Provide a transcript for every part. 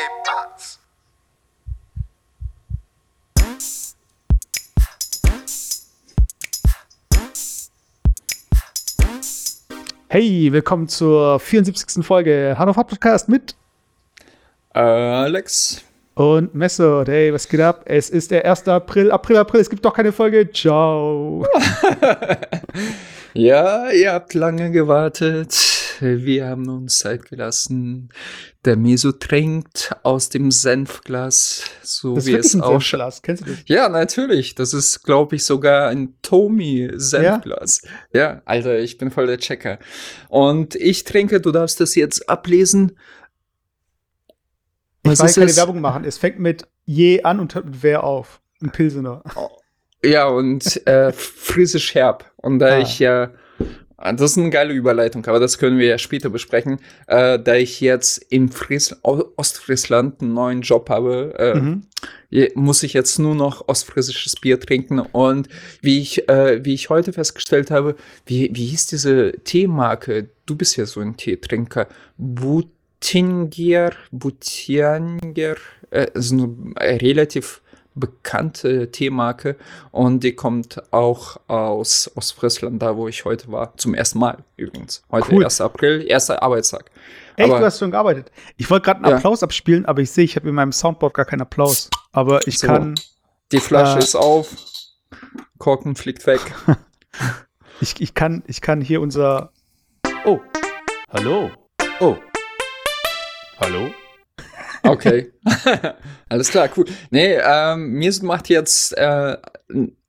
¿Qué pasa? Hey, willkommen zur 74. Folge Hannover Podcast mit Alex. und Messer. Hey, was geht ab? Es ist der 1. April, April, April. Es gibt doch keine Folge. Ciao. Ja, ihr habt lange gewartet. Wir haben uns Zeit gelassen. Der Meso trinkt aus dem Senfglas, so Das wie es ein. Senfglas. Kennst du das? Ja, natürlich. Das ist, glaube ich, sogar ein Tomi-Senfglas. Ja? Alter, ich bin voll der Checker. Und ich trinke, du darfst das jetzt ablesen. Ich Was will ist keine es? Werbung machen. Es fängt mit je an und hört mit wer auf. Ein Pilsener. Ja, und äh, friesisch herb. Und da Ah. ich ja, das ist eine geile Überleitung, aber das können wir ja später besprechen. Äh, da ich jetzt in Fries Ostfriesland einen neuen Job habe, äh, Mhm. muss ich jetzt nur noch ostfriesisches Bier trinken. Und wie ich, äh, wie ich heute festgestellt habe, wie, wie hieß diese Teemarke? Du bist ja so ein Teetrinker. Butinger, Butianger, äh, so eine relativ bekannte Teemarke und die kommt auch aus Ostfriesland, da wo ich heute war. Zum ersten Mal übrigens. Heute Cool. 1. April, erster Arbeitstag. Echt, Aber- du hast schon gearbeitet. Ich wollte gerade einen Ja. Applaus abspielen, aber ich sehe, ich habe in meinem Soundboard gar keinen Applaus. Aber ich So. kann, Die Flasche Äh. ist auf, Korken fliegt weg. ich, ich kann, ich kann hier unser. Oh, hallo. Oh, hallo. Okay. Alles klar, cool. Nee, ähm, mir macht jetzt, äh,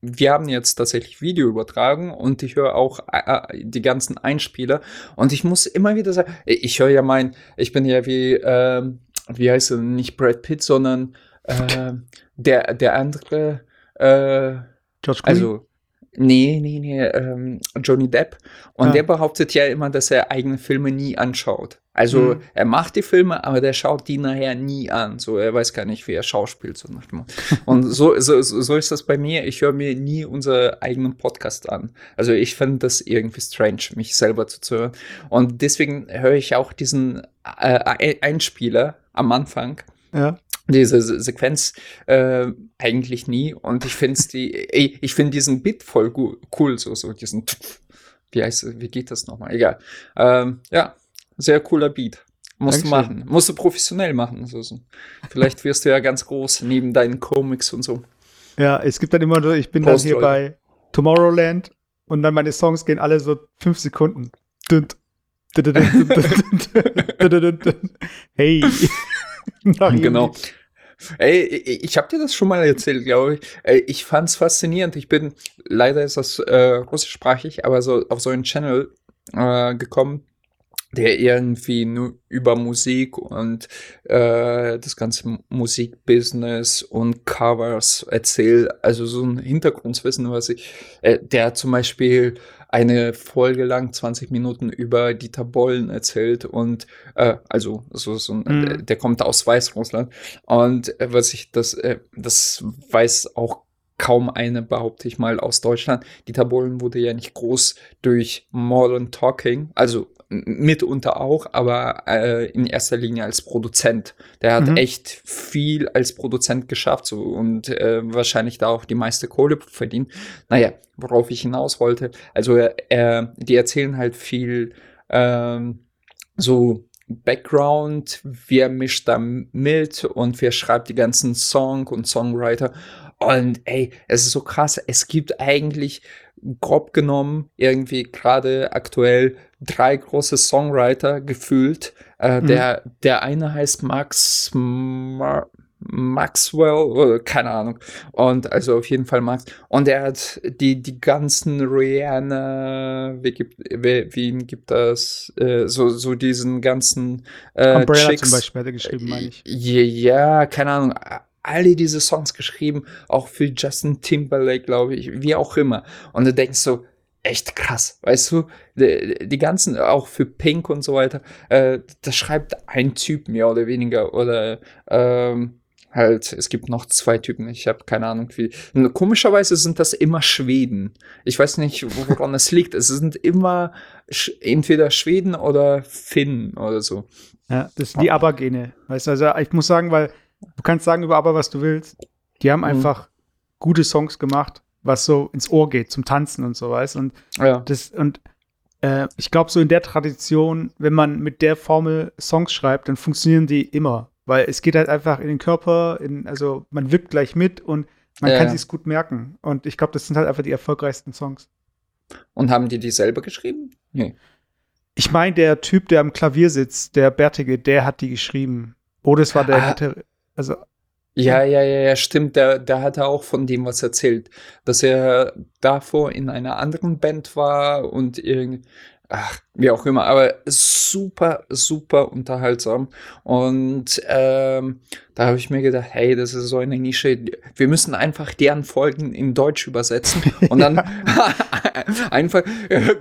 wir haben jetzt tatsächlich Video übertragen und ich höre auch äh, äh, die ganzen Einspieler und ich muss immer wieder sagen, ich höre ja mein, ich bin ja wie, ähm, wie heißt er, nicht Brad Pitt, sondern äh, der, der andere, äh, George Clooney. also, nee, nee, nee, ähm, Johnny Depp. Und Ah. der behauptet ja immer, dass er eigene Filme nie anschaut. Also, Mhm. er macht die Filme, aber der schaut die nachher nie an. So, er weiß gar nicht, wie er schauspielt. So nach dem. Und so, so, so ist das bei mir. Ich höre mir nie unseren eigenen Podcast an. Also, ich finde das irgendwie strange, mich selber zuzuhören. Und deswegen höre ich auch diesen äh, Ein- Einspieler am Anfang ja. Diese Se- Sequenz äh, eigentlich nie und ich finde die ey, ich finde diesen Bit voll cool so so diesen wie heißt wie geht das nochmal egal ähm, ja sehr cooler Beat musst du Dankeschön. machen musst du professionell machen so, so. vielleicht wirst du ja ganz groß neben deinen Comics und so Ja, es gibt dann immer so, ich bin dann hier Leute. bei Tomorrowland und dann meine Songs gehen alle so fünf Sekunden. Hey. Genau. Ey, ich, habe dir das schon mal erzählt, glaube ich. Ich fand's faszinierend. Ich bin, leider ist das äh, russischsprachig, aber so auf so einen Channel äh, gekommen, der irgendwie nur über Musik und äh, das ganze Musikbusiness und Covers erzählt. Also so ein Hintergrundwissen, was ich. Äh, der zum Beispiel eine Folge lang 20 Minuten über Dieter Bollen erzählt und äh, also so, so ein, Mhm. der, der kommt aus Weißrussland und äh, was ich das äh, das weiß auch kaum eine behaupte ich mal aus Deutschland. Dieter Bohlen wurde ja nicht groß durch Modern Talking, also mitunter auch, aber äh, in erster Linie als Produzent. Der hat Mhm. echt viel als Produzent geschafft so, und äh, wahrscheinlich da auch die meiste Kohle verdient. Naja, worauf ich hinaus wollte. Also äh, die erzählen halt viel ähm, so Background, wer mischt da mit und wer schreibt die ganzen Song und Songwriter. Und ey, es ist so krass. Es gibt eigentlich grob genommen irgendwie gerade aktuell drei große Songwriter gefühlt. Äh, Mhm. der, der eine heißt Max Ma Maxwell, oder keine Ahnung. Und also auf jeden Fall Max. Und er hat die, die ganzen Rihanna, wie gibt, wie, wen gibt das? Äh, so, so diesen ganzen äh, Umbrella Chicks. zum Beispiel hat er geschrieben, meine ich. Ja, ja, keine Ahnung. Alle diese Songs geschrieben, auch für Justin Timberlake, glaube ich, wie auch immer. Und du denkst so, echt krass, weißt du? Die, die ganzen, auch für Pink und so weiter, äh, das schreibt ein Typ mehr oder weniger. Oder ähm, halt, es gibt noch zwei Typen, ich habe keine Ahnung wie. Komischerweise sind das immer Schweden. Ich weiß nicht, woran es liegt. Es sind immer sch entweder Schweden oder Finnen oder so. Ja, das sind die ABBA-Gene. Weißt du, also ich muss sagen, weil du kannst sagen über ABBA, was du willst. Die haben mhm. einfach gute Songs gemacht, was so ins Ohr geht, zum Tanzen und so, weißt Und ja. das, und äh, ich glaube, so in der Tradition, wenn man mit der Formel Songs schreibt, dann funktionieren die immer. Weil es geht halt einfach in den Körper, in, also man wippt gleich mit und man ja. kann sich's gut merken. Und ich glaube, das sind halt einfach die erfolgreichsten Songs. Und haben die die selber geschrieben? Nee. Ich meine, der Typ, der am Klavier sitzt, der Bärtige, der hat die geschrieben. Oder es war der, ah. Also ja, ja, ja, ja, stimmt. Der, der hatte auch von dem was erzählt, dass er davor in einer anderen Band war und irgendwie, ach, wie auch immer, aber super, super unterhaltsam. Und ähm, da habe ich mir gedacht, hey, das ist so eine Nische. Wir müssen einfach deren Folgen in Deutsch übersetzen und dann einfach äh,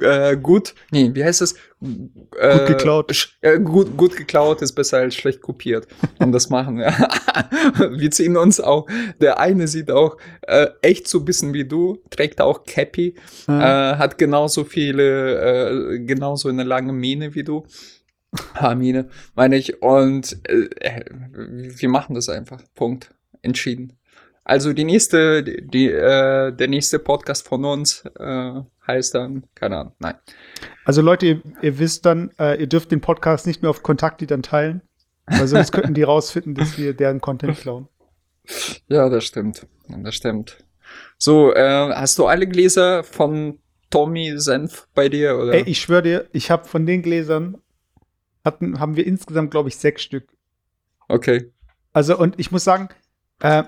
äh, gut, nee, wie heißt das? Äh, gut geklaut. Äh, gut, gut geklaut ist besser als schlecht kopiert. Und das machen wir. wir ziehen uns auch. Der eine sieht auch äh, echt so ein bisschen wie du, trägt auch Cappy, mhm. hat genauso viele genauso eine lange Mähne wie du. Haarmine, meine ich. Und äh, wir machen das einfach. Punkt. Entschieden. Also die nächste, die, äh, der nächste Podcast von uns äh, heißt dann, keine Ahnung, nein. Also Leute, ihr, ihr wisst dann, äh, ihr dürft den Podcast nicht mehr auf Kontaktliedern teilen, weil sonst könnten die rausfinden, dass wir deren Content klauen. Ja, das stimmt. Das stimmt. So, äh, hast du alle Gläser von Tommy Senf bei dir? Oder? Ey, ich schwöre dir, ich habe von den Gläsern, hatten, haben wir insgesamt, glaube ich, sechs Stück. Okay. Also, und ich muss sagen, äh,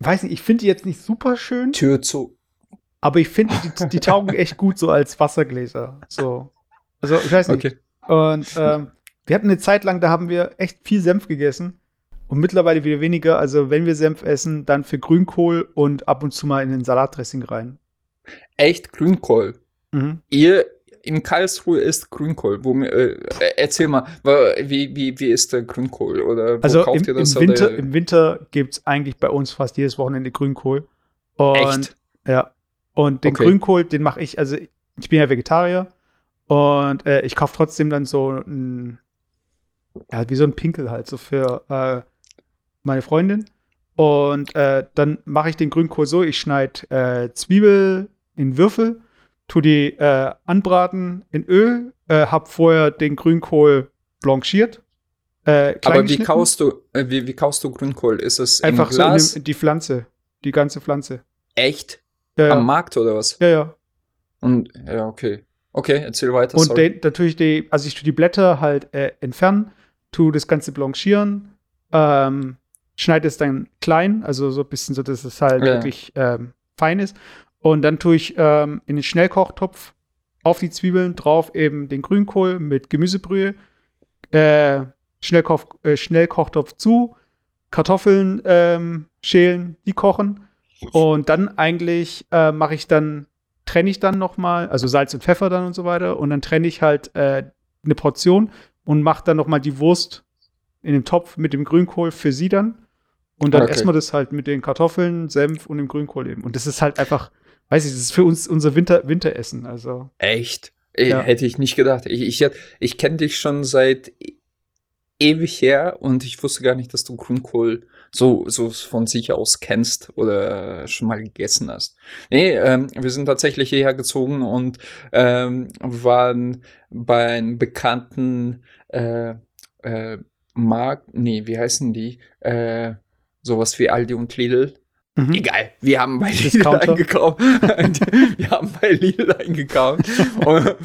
weiß nicht, ich finde die jetzt nicht super schön. Tür zu. Aber ich finde, die, die taugen echt gut so als Wassergläser. So. Also, ich weiß nicht. Okay. Und ähm, wir hatten eine Zeit lang, da haben wir echt viel Senf gegessen. Und mittlerweile wieder weniger. Also, wenn wir Senf essen, dann für Grünkohl und ab und zu mal in den Salatdressing rein echt Grünkohl. Mhm. Ihr in Karlsruhe isst Grünkohl. Wo, äh, erzähl mal, wie, wie, wie ist der Grünkohl? Oder wo also kauft im, ihr das? Im Winter, im Winter gibt es eigentlich bei uns fast jedes Wochenende Grünkohl. Und, Echt? Ja. Und den okay. Grünkohl, den mache ich, also ich bin ja Vegetarier und äh, ich kaufe trotzdem dann so ein, ja, wie so ein Pinkel halt, so für äh, meine Freundin. Und äh, dann mache ich den Grünkohl so, ich schneide äh, Zwiebel in Würfel, tu die äh, anbraten in Öl, äh, hab vorher den Grünkohl blanchiert. Äh, Aber wie kaust du, äh, wie, wie kaust du Grünkohl? Ist es einfach so dem, die Pflanze, die ganze Pflanze. Echt? Ja, ja. Am Markt oder was? Ja, ja. Und ja, okay. Okay, erzähl weiter. Und de, natürlich die, also ich tue die Blätter halt äh, entfernen, tu das Ganze blanchieren, ähm, schneide es dann klein, also so ein bisschen so, dass es halt ja. wirklich ähm, fein ist. Und dann tue ich ähm, in den Schnellkochtopf auf die Zwiebeln drauf eben den Grünkohl mit Gemüsebrühe, äh, Schnellkoch, äh, Schnellkochtopf zu, Kartoffeln ähm, schälen, die kochen. Und dann eigentlich äh, mache ich dann, trenne ich dann noch mal, also Salz und Pfeffer dann und so weiter. Und dann trenne ich halt äh, eine Portion und mache dann noch mal die Wurst in dem Topf mit dem Grünkohl für sie dann. Und dann okay. essen wir das halt mit den Kartoffeln, Senf und dem Grünkohl eben. Und das ist halt einfach weiß ich, das ist für uns unser Winter, Winteressen. Also. Echt? Ja. Hätte ich nicht gedacht. Ich, ich, ich kenne dich schon seit ewig her und ich wusste gar nicht, dass du Grünkohl so, so von sich aus kennst oder schon mal gegessen hast. Nee, ähm, wir sind tatsächlich hierher gezogen und ähm, waren bei einem bekannten äh, äh, Markt, nee, wie heißen die? Äh, sowas wie Aldi und Lidl. Mhm. Egal, wir haben bei Lidl eingekauft. wir haben bei Lidl eingekauft. und,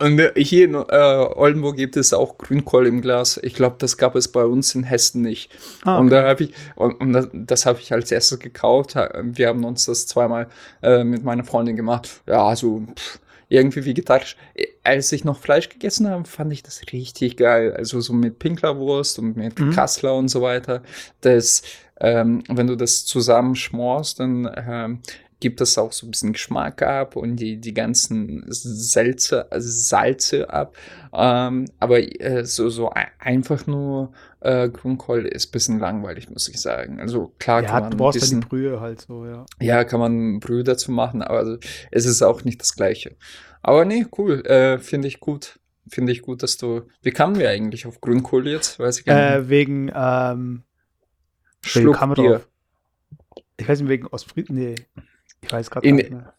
und, hier in äh, Oldenburg gibt es auch Grünkohl im Glas. Ich glaube, das gab es bei uns in Hessen nicht. Ah, okay. Und da habe ich, und, und das, das habe ich als erstes gekauft. Wir haben uns das zweimal äh, mit meiner Freundin gemacht. Ja, also pff, irgendwie vegetarisch. Als ich noch Fleisch gegessen habe, fand ich das richtig geil. Also so mit Pinklerwurst und mit mhm. Kassler und so weiter. Das ähm, wenn du das zusammen schmorst, dann ähm, gibt es auch so ein bisschen Geschmack ab und die, die ganzen Salze, also Salze ab. Ähm, aber äh, so, so einfach nur äh, Grünkohl ist ein bisschen langweilig, muss ich sagen. Also klar ja, kann man du brauchst bisschen, ja die Brühe halt so, ja. Ja, kann man Brühe dazu machen, aber also, es ist auch nicht das Gleiche. Aber nee, cool, äh, finde ich gut. Finde ich gut, dass du. Wie kamen wir eigentlich auf Grünkohl jetzt? Weiß ich gar nicht. Äh, wegen, ähm, Schluck kam er Bier. drauf? ich weiß nicht, wegen Ostfrieden, nee, ich weiß gerade nicht mehr.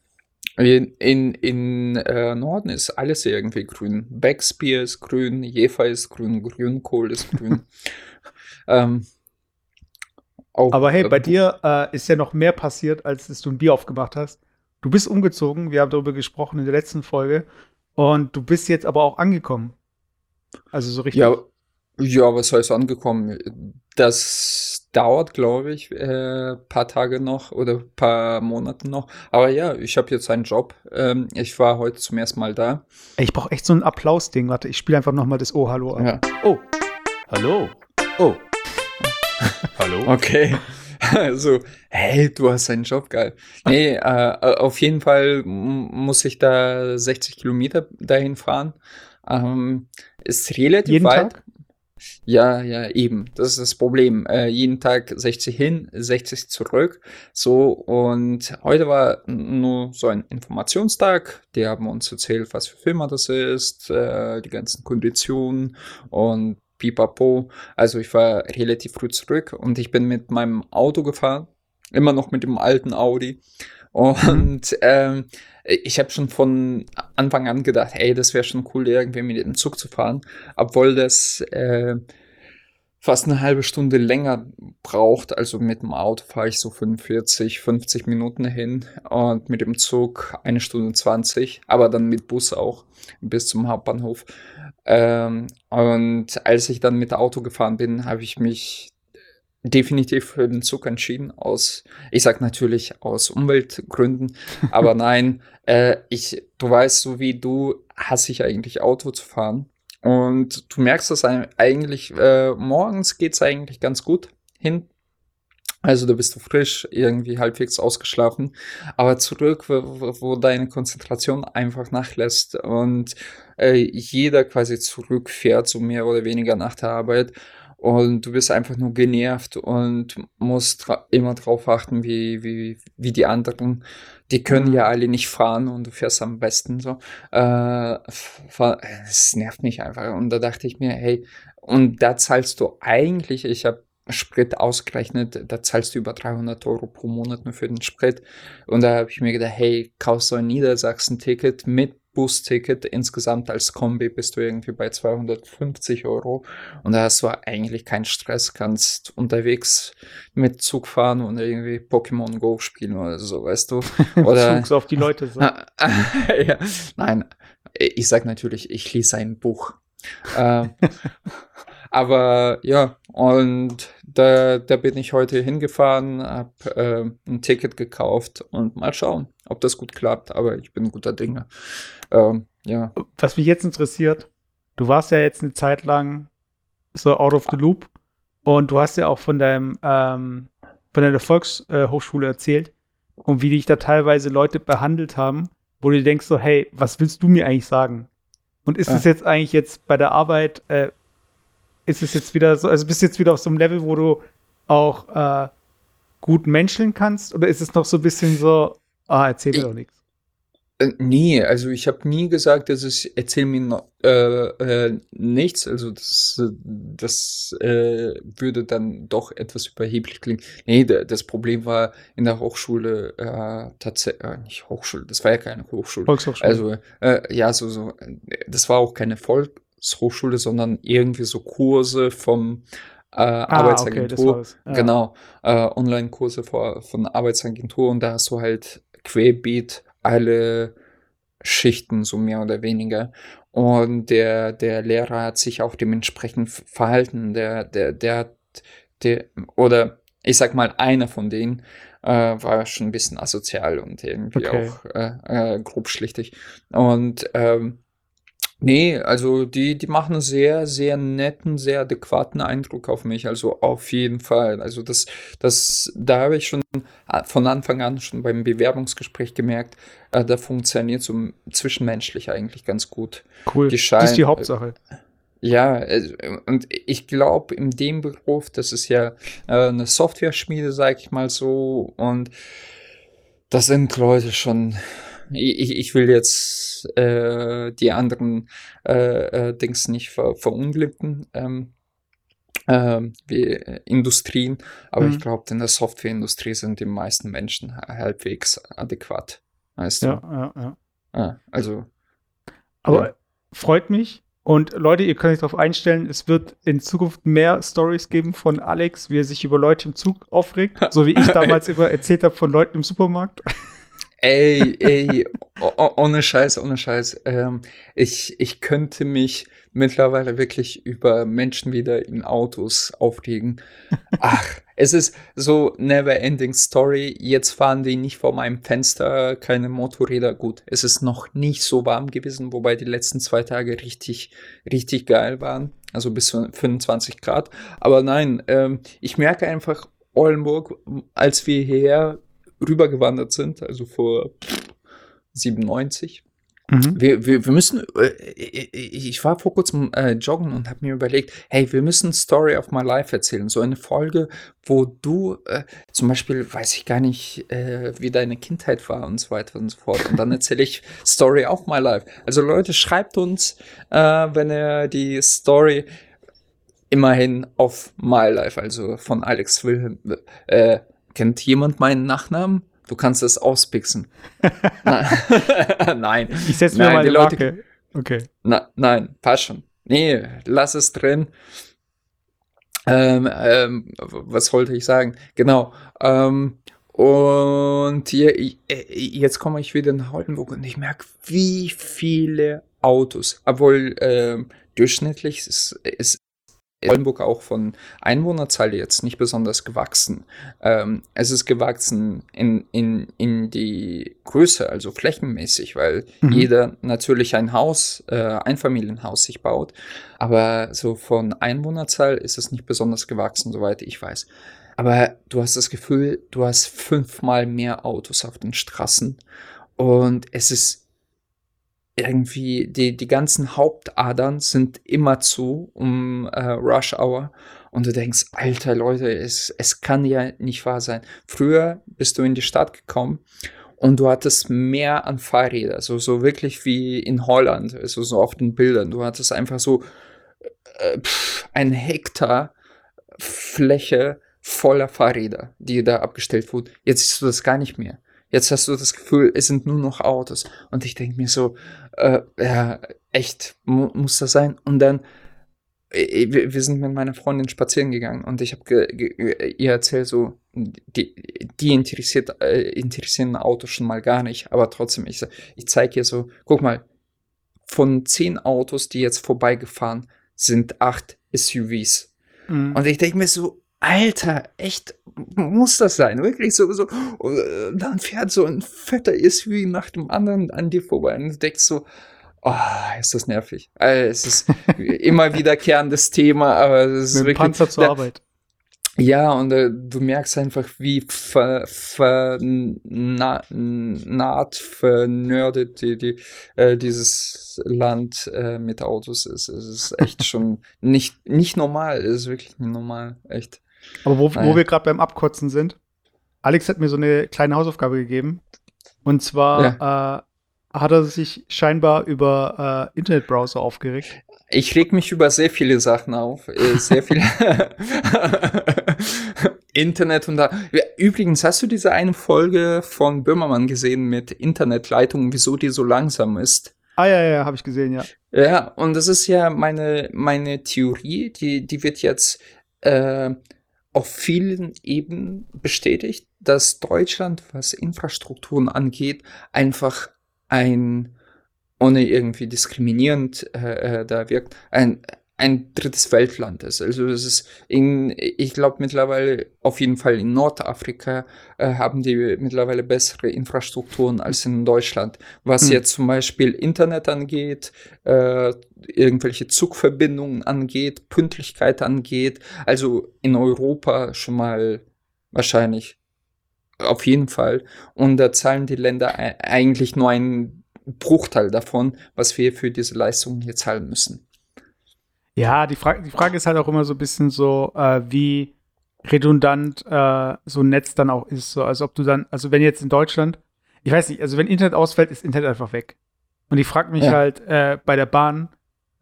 In, in, in äh, Norden ist alles irgendwie grün. Becksbier ist grün, Jefer ist grün, Grünkohl ist grün. ähm, auch, Aber hey, äh, bei dir äh, ist ja noch mehr passiert, als dass du ein Bier aufgemacht hast. Du bist umgezogen, wir haben darüber gesprochen in der letzten Folge. Und du bist jetzt aber auch angekommen. Also so richtig. Ja, ja, was heißt angekommen? Das dauert, glaube ich, äh, paar Tage noch oder paar Monate noch. Aber ja, ich habe jetzt einen Job. Ähm, ich war heute zum ersten Mal da. Ey, Ich brauche echt so ein Applaus-Ding. Warte, ich spiele einfach noch mal das Oh, Hallo ab. Ja. Oh. Hallo. Oh. Hallo. Okay. Also, hey, du hast einen Job, geil. Nee, äh, auf jeden Fall muss ich da 60 Kilometer dahin fahren. Ähm, ist relativ Jeden weit. Tag? Ja, ja, eben. Das ist das Problem. Äh, jeden Tag 60 hin, 60 zurück. So, und heute war nur so ein Informationstag. Die haben uns erzählt, was für Firma das ist, äh, die ganzen Konditionen und pipapo. Also ich war relativ früh zurück und ich bin mit meinem Auto gefahren. Immer noch mit dem alten Audi. Und ähm, ich habe schon von Anfang an gedacht, ey, das wäre schon cool, irgendwie mit dem Zug zu fahren, obwohl das äh, fast eine halbe Stunde länger braucht. Also mit dem Auto fahre ich so 45, 50 Minuten hin und mit dem Zug eine Stunde 20, aber dann mit Bus auch bis zum Hauptbahnhof. Ähm, und als ich dann mit Auto gefahren bin, habe ich mich definitiv für den Zug entschieden, aus, ich sag natürlich aus Umweltgründen, aber nein, äh, ich, du weißt, so wie du, hasse ich eigentlich Auto zu fahren. Und du merkst das eigentlich, äh, morgens geht's eigentlich ganz gut hin. Also da bist du frisch, irgendwie halbwegs ausgeschlafen, aber zurück, wo, wo- wo deine Konzentration einfach nachlässt und äh, jeder quasi zurückfährt, so mehr oder weniger nach der Arbeit und du bist einfach nur genervt und musst immer drauf achten, wie, wie, wie die anderen, die können ja alle nicht fahren und du fährst am besten so. Äh, es nervt mich einfach und da dachte ich mir, hey, und da zahlst du eigentlich, ich habe Sprit ausgerechnet, da zahlst du über 300 Euro pro Monat nur für den Sprit. Und da habe ich mir gedacht, hey, kaufst du ein Niedersachsen-Ticket mit Busticket, insgesamt als Kombi bist du irgendwie bei 250 Euro. Und da hast du eigentlich keinen Stress, kannst unterwegs mit Zug fahren und irgendwie Pokémon Go spielen oder so, weißt du? Oder Flugst auf die Leute so. ja, nein, ich sag natürlich, ich lese ein Buch. Ähm, aber ja, und da, da bin ich heute hingefahren, hab äh, ein Ticket gekauft und mal schauen, ob das gut klappt. Aber ich bin guter Dinge. Ähm, ja, Was mich jetzt interessiert, du warst ja jetzt eine Zeit lang so out of the loop und du hast ja auch von deinem ähm, von deiner Volkshochschule äh, erzählt und wie dich da teilweise Leute behandelt haben, wo du denkst so, hey, was willst du mir eigentlich sagen? Und ist Ja. es jetzt eigentlich jetzt bei der Arbeit, äh, ist es jetzt wieder so, also bist du jetzt wieder auf so einem Level, wo du auch äh, gut menscheln kannst oder ist es noch so ein bisschen so, ah, erzähl mir Ich- doch nichts? Äh, nee, also ich habe nie gesagt, dass ich erzähl mir noch, äh, äh, nichts. Also das, das äh, würde dann doch etwas überheblich klingen. Nee, da, das Problem war in der Hochschule äh, tatsächlich, nicht Hochschule, das war ja keine Hochschule. Volkshochschule. Also ja, so, so, das war auch keine Volkshochschule, sondern irgendwie so Kurse vom äh, ah, okay, das Arbeitsagentur. es. Ja. Genau, äh, Online-Kurse von Arbeitsagentur und da hast du halt querbeet alle Schichten, so mehr oder weniger. Und der, der Lehrer hat sich auch dementsprechend verhalten. Der, der, der hat, der, oder ich sag mal, einer von denen äh, war schon ein bisschen asozial und irgendwie Okay. auch äh, äh, grobschlichtig. Und ähm, Nee, also die, die machen einen sehr, sehr netten, sehr adäquaten Eindruck auf mich. Also auf jeden Fall. Also das, das, da habe ich schon von Anfang an schon beim Bewerbungsgespräch gemerkt, äh, da funktioniert so zwischenmenschlich eigentlich ganz gut. Cool. Die scheinen, das ist die Hauptsache. Ja, äh, und ich glaube, in dem Beruf, das ist ja äh, eine Software-Schmiede, sag ich mal so, und das sind Leute schon ich, ich will jetzt äh, die anderen äh, äh, Dings nicht ver, verunglimpfen, ähm, äh, wie Industrien, aber mhm. ich glaube, in der Softwareindustrie sind die meisten Menschen halbwegs adäquat. Weißt du? Ja, ja, ja. Ah, also. Aber ja. freut mich. Und Leute, ihr könnt euch darauf einstellen, es wird in Zukunft mehr Stories geben von Alex, wie er sich über Leute im Zug aufregt, so wie ich damals über erzählt habe von Leuten im Supermarkt. Ey, ey, ohne Scheiß, ohne Scheiß. Ähm, ich, ich könnte mich mittlerweile wirklich über Menschen wieder in Autos aufregen. Ach, es ist so never ending story. Jetzt fahren die nicht vor meinem Fenster, keine Motorräder. Gut, es ist noch nicht so warm gewesen, wobei die letzten zwei Tage richtig, richtig geil waren. Also bis zu 25 Grad. Aber nein, ähm, ich merke einfach, Oldenburg, als wir hierher rübergewandert sind, also vor 97. Mhm. Wir, wir, wir müssen, äh, ich war vor kurzem äh, joggen und habe mir überlegt, hey, wir müssen Story of My Life erzählen. So eine Folge, wo du äh, zum Beispiel, weiß ich gar nicht, äh, wie deine Kindheit war und so weiter und so fort. Und dann erzähle ich Story of My Life. Also Leute, schreibt uns, äh, wenn ihr die Story immerhin auf My Life, also von Alex Wilhelm, äh, Kennt jemand meinen Nachnamen? Du kannst es auspixen. nein. Ich setze mir mal die Leute. Marke. Okay. Na, nein, passt schon. Nee, lass es drin. Ähm, ähm, was wollte ich sagen? Genau. Ähm, und hier, jetzt komme ich wieder nach Oldenburg und ich merke, wie viele Autos, obwohl ähm, durchschnittlich ist, ist Oldenburg auch von Einwohnerzahl jetzt nicht besonders gewachsen. Ähm, es ist gewachsen in, in, in die Größe, also flächenmäßig, weil mhm. jeder natürlich ein Haus, äh, Einfamilienhaus sich baut. Aber so von Einwohnerzahl ist es nicht besonders gewachsen, soweit ich weiß. Aber du hast das Gefühl, du hast fünfmal mehr Autos auf den Straßen. Und es ist irgendwie die, die ganzen Hauptadern sind immer zu um äh, Rush Hour und du denkst, alter Leute, es, es kann ja nicht wahr sein. Früher bist du in die Stadt gekommen und du hattest mehr an Fahrrädern, so, so wirklich wie in Holland, also so auf den Bildern. Du hattest einfach so äh, pff, ein Hektar Fläche voller Fahrräder, die da abgestellt wurden. Jetzt siehst du das gar nicht mehr. Jetzt hast du das Gefühl, es sind nur noch Autos. Und ich denke mir so, äh, ja, echt, mu muss das sein? Und dann, äh, wir sind mit meiner Freundin spazieren gegangen und ich habe ihr erzählt so, die, die interessiert, äh, interessieren Autos schon mal gar nicht, aber trotzdem, ich, ich zeige ihr so, guck mal, von zehn Autos, die jetzt vorbeigefahren, sind acht SUVs. Mhm. Und ich denke mir so, Alter, echt, muss das sein? Wirklich so, so, äh, dann fährt so ein fetter SUV nach dem anderen an dir vorbei und du denkst so, oh, ist das nervig. Also, es ist immer wiederkehrendes Thema, aber es ist Mit wirklich. Panzer zur da, Arbeit. Ja, und äh, du merkst einfach, wie ver, ver, na, naht, vernördet die, die, äh, dieses Land äh, mit Autos ist. Es ist echt schon nicht, nicht normal. Es ist wirklich nicht normal. Echt. Aber wo, wo wir gerade beim Abkotzen sind, Alex hat mir so eine kleine Hausaufgabe gegeben. Und zwar ja. äh, hat er sich scheinbar über äh, Internetbrowser aufgeregt. Ich reg mich über sehr viele Sachen auf. Äh, sehr viele Internet und da. Übrigens, hast du diese eine Folge von Böhmermann gesehen mit Internetleitung, wieso die so langsam ist? Ah ja, ja, habe ich gesehen, ja. Ja, und das ist ja meine, meine Theorie, die, die wird jetzt äh, auf vielen Ebenen bestätigt, dass Deutschland, was Infrastrukturen angeht, einfach ein, ohne irgendwie diskriminierend äh, äh, da wirkt, ein, ein drittes Weltland ist. Also es ist in, ich glaube mittlerweile auf jeden Fall in Nordafrika äh, haben die mittlerweile bessere Infrastrukturen als in Deutschland. Was hm. jetzt zum Beispiel Internet angeht, äh, irgendwelche Zugverbindungen angeht, Pünktlichkeit angeht. Also in Europa schon mal wahrscheinlich auf jeden Fall. Und da zahlen die Länder eigentlich nur einen Bruchteil davon, was wir für diese Leistungen hier zahlen müssen. Ja, die, Fra die Frage ist halt auch immer so ein bisschen so, äh, wie redundant äh, so ein Netz dann auch ist. So, also ob du dann, also wenn jetzt in Deutschland, ich weiß nicht, also wenn Internet ausfällt, ist Internet einfach weg. Und ich frage mich ja. halt äh, bei der Bahn,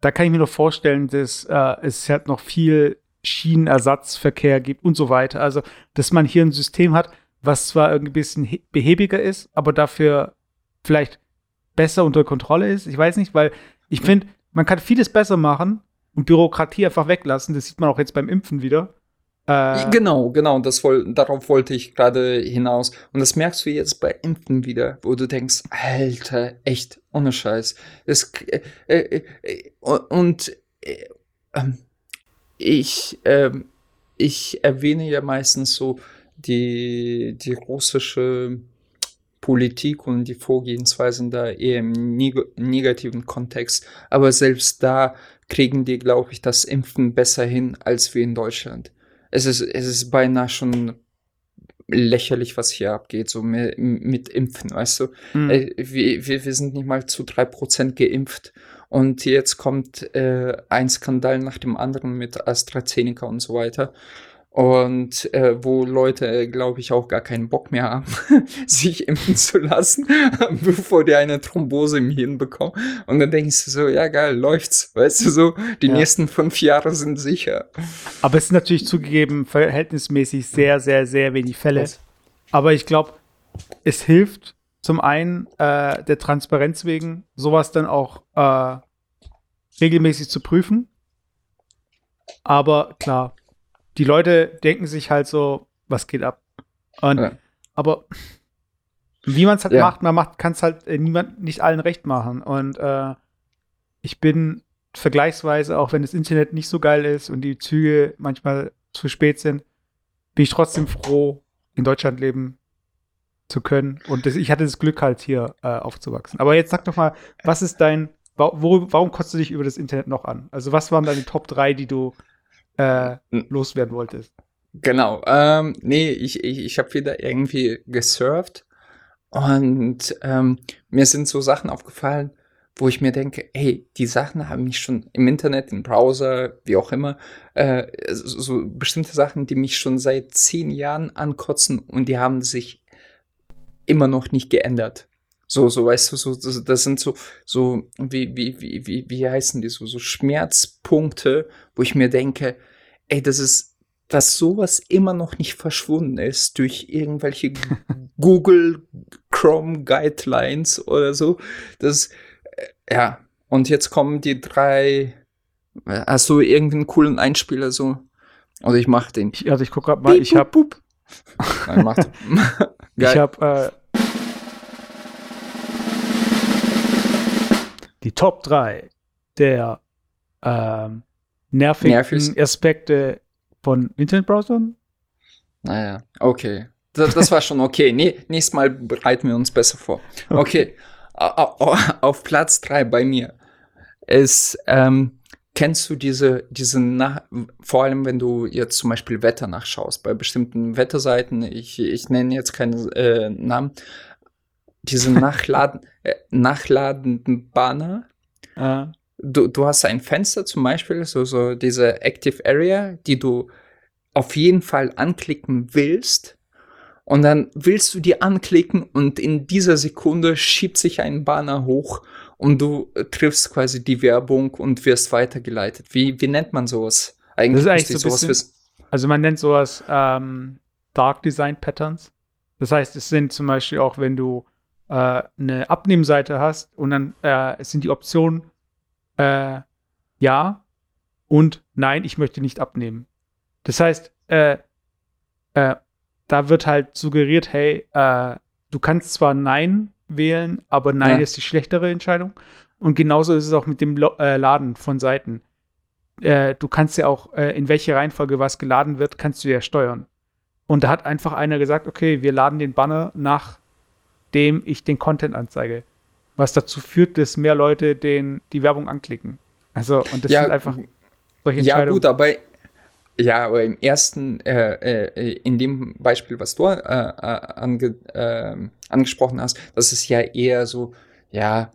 da kann ich mir noch vorstellen, dass äh, es halt noch viel Schienenersatzverkehr gibt und so weiter. Also, dass man hier ein System hat, was zwar irgendwie ein bisschen behäbiger ist, aber dafür vielleicht besser unter Kontrolle ist. Ich weiß nicht, weil ich finde, man kann vieles besser machen, und Bürokratie einfach weglassen. Das sieht man auch jetzt beim Impfen wieder. Äh, genau, genau, das woll, darauf wollte ich gerade hinaus. Und das merkst du jetzt bei Impfen wieder, wo du denkst, Alter, echt, ohne Scheiß. Das, äh, äh, äh und äh, ähm, ich, ähm, ich erwähne ja meistens so die, die russische Politik und die Vorgehensweisen da eher im neg negativen Kontext. Aber selbst da kriegen die, glaube ich, das Impfen besser hin als wir in Deutschland. Es ist, es ist beinahe schon lächerlich, was hier abgeht, so mit, mit Impfen, weißt du. Mhm. Äh, wir, wir, wir sind nicht mal zu drei Prozent geimpft. Und jetzt kommt äh, ein Skandal nach dem anderen mit AstraZeneca und so weiter und äh, wo Leute, glaube ich, auch gar keinen Bock mehr haben, sich impfen zu lassen, bevor die eine Thrombose im Hirn bekommen. Und dann denkst du so, ja geil, läuft's, weißt du so, die ja. nächsten fünf Jahre sind sicher. Aber es ist natürlich zugegeben verhältnismäßig sehr, sehr, sehr wenig Fälle. Was? Aber ich glaube, es hilft zum einen äh, der Transparenz wegen, sowas dann auch äh, regelmäßig zu prüfen. Aber klar, die Leute denken sich halt so, was geht ab? Und, ja. Aber wie man es halt ja. macht, man macht, kann es halt äh, niemand, nicht allen recht machen. Und äh, ich bin vergleichsweise, auch wenn das Internet nicht so geil ist und die Züge manchmal zu spät sind, bin ich trotzdem froh, in Deutschland leben zu können. Und das, ich hatte das Glück halt hier äh, aufzuwachsen. Aber jetzt sag doch mal, was ist dein, wo, warum kotzt du dich über das Internet noch an? Also was waren deine Top 3, die du äh, loswerden wolltest. Genau. Ähm, nee, ich, ich, ich habe wieder irgendwie gesurft und ähm, mir sind so Sachen aufgefallen, wo ich mir denke, hey, die Sachen haben mich schon im Internet, im Browser, wie auch immer, äh, so, so bestimmte Sachen, die mich schon seit zehn Jahren ankotzen und die haben sich immer noch nicht geändert. So, so, weißt du, so, das sind so, so, wie, wie, wie, wie, wie heißen die so, so Schmerzpunkte, wo ich mir denke, ey, das ist, dass sowas immer noch nicht verschwunden ist durch irgendwelche Google Chrome Guidelines oder so. Das, äh, ja. Und jetzt kommen die drei, hast du irgendeinen coolen Einspieler so? Oder ich mach den. Ich, also ich gucke gerade mal, Beep, ich hab, Nein, mach ich hab, äh, Top 3 der ähm, nervigen Nervig. Aspekte von Internetbrowsern. Naja, okay. Das, das war schon okay. Nee, nächstes Mal bereiten wir uns besser vor. Okay. okay. Auf Platz 3 bei mir ist, ähm, kennst du diese, diese Nach vor allem wenn du jetzt zum Beispiel Wetter nachschaust, bei bestimmten Wetterseiten, ich, ich nenne jetzt keine äh, Namen, diese Nachladen, äh, nachladenden Banner, uh du, du hast ein Fenster zum Beispiel, so, so diese Active Area, die du auf jeden Fall anklicken willst. Und dann willst du die anklicken und in dieser Sekunde schiebt sich ein Banner hoch und du triffst quasi die Werbung und wirst weitergeleitet. Wie, wie nennt man sowas? Eigentlich das ist eigentlich so bisschen, Also man nennt sowas ähm, Dark Design Patterns. Das heißt, es sind zum Beispiel auch, wenn du äh, eine Abnehmseite hast und dann äh, es sind die Optionen äh, ja und nein, ich möchte nicht abnehmen. Das heißt, äh, äh, da wird halt suggeriert, hey, äh, du kannst zwar Nein wählen, aber Nein ja. ist die schlechtere Entscheidung. Und genauso ist es auch mit dem Lo Laden von Seiten. du kannst ja auch, in welche Reihenfolge was geladen wird, kannst du ja steuern. Und da hat einfach einer gesagt, okay, wir laden den Banner, nachdem ich den Content anzeige. Was dazu führt, dass mehr Leute den, die Werbung anklicken. Also, und das ja, sind einfach solche Ja, gut, aber ja, aber im ersten, äh, äh, in dem Beispiel, was du äh, äh ange, äh, angesprochen hast, das ist ja eher so, ja,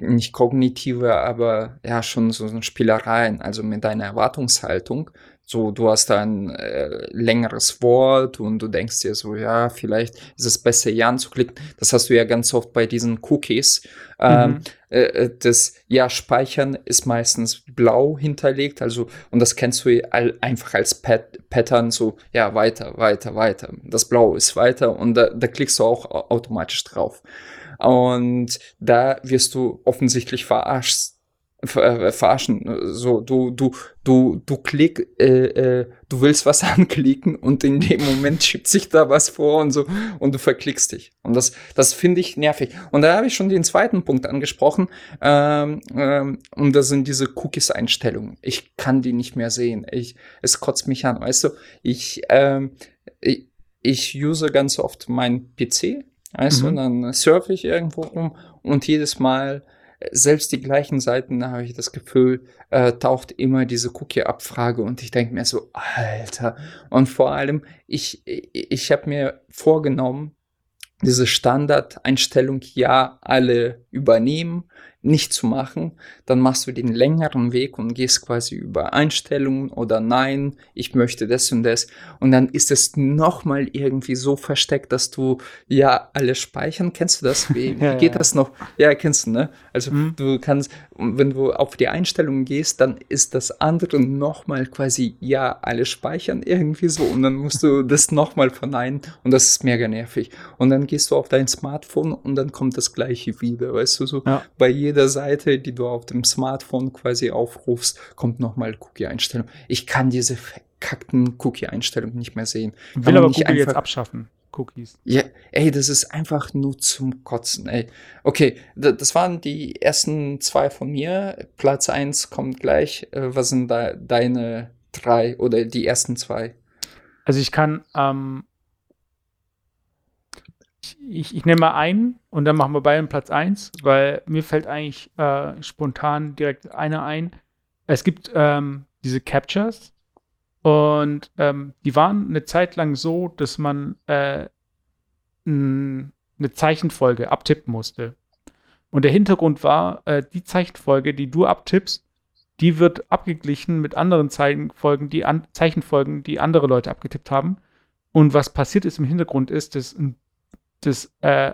nicht kognitive, aber ja, schon so, so Spielereien, also mit deiner Erwartungshaltung. So, du hast ein äh, längeres Wort und du denkst dir so, ja, vielleicht ist es besser, ja anzuklicken. Das hast du ja ganz oft bei diesen Cookies. Ähm, mhm. Ähm, äh, das ja, Speichern ist meistens blau hinterlegt, also, und das kennst du einfach als Pat Pattern, so, ja, weiter, weiter, weiter. Das Blau ist weiter und da, da klickst du auch automatisch drauf. Und da wirst du offensichtlich verarscht äh, verarschen. So, du, du, du, du klick, äh, äh, du willst was anklicken und in dem Moment schiebt sich da was vor und so und du verklickst dich. Und das, das finde ich nervig. Und da habe ich schon den zweiten Punkt angesprochen. Ähm, ähm, und das sind diese Cookies-Einstellungen. Ich kann die nicht mehr sehen. Ich, es kotzt mich an. Weißt du, ich, ähm, ich, ich use ganz oft mein PC. Weißt mhm. du, und dann surfe ich irgendwo rum und jedes Mal selbst die gleichen Seiten, da habe ich das Gefühl, äh, taucht immer diese Cookie-Abfrage und ich denke mir so, Alter. Und vor allem, ich, ich habe mir vorgenommen, diese Standardeinstellung ja alle übernehmen nicht zu machen, dann machst du den längeren Weg und gehst quasi über Einstellungen oder nein, ich möchte das und das. Und dann ist es nochmal irgendwie so versteckt, dass du ja alle speichern. Kennst du das? Wie, wie geht ja. das noch? Ja, kennst du, ne? Also mhm. du kannst, wenn du auf die Einstellungen gehst, dann ist das andere nochmal quasi ja alle speichern irgendwie so und dann musst du das nochmal verneinen und das ist mega nervig. Und dann gehst du auf dein Smartphone und dann kommt das gleiche wieder, weißt du, so ja. bei jedem jeder Seite, die du auf dem Smartphone quasi aufrufst, kommt nochmal Cookie-Einstellung. Ich kann diese verkackten Cookie-Einstellungen nicht mehr sehen. Ich will aber Google einfach, jetzt abschaffen. Cookies. Ja, ey, das ist einfach nur zum Kotzen, ey. Okay, das waren die ersten zwei von mir. Platz eins kommt gleich. Äh, was sind da deine drei oder die ersten zwei? Also ich kann ähm, ich, ich nehme mal einen und dann machen wir beide Platz 1, weil mir fällt eigentlich äh, spontan direkt einer ein. Es gibt ähm, diese Captures und ähm, die waren eine Zeit lang so, dass man äh, eine Zeichenfolge abtippen musste. Und der Hintergrund war, äh, die Zeichenfolge, die du abtippst, die wird abgeglichen mit anderen Zeichenfolgen, die, an Zeichenfolgen, die andere Leute abgetippt haben. Und was passiert ist im Hintergrund ist, dass ein dass äh,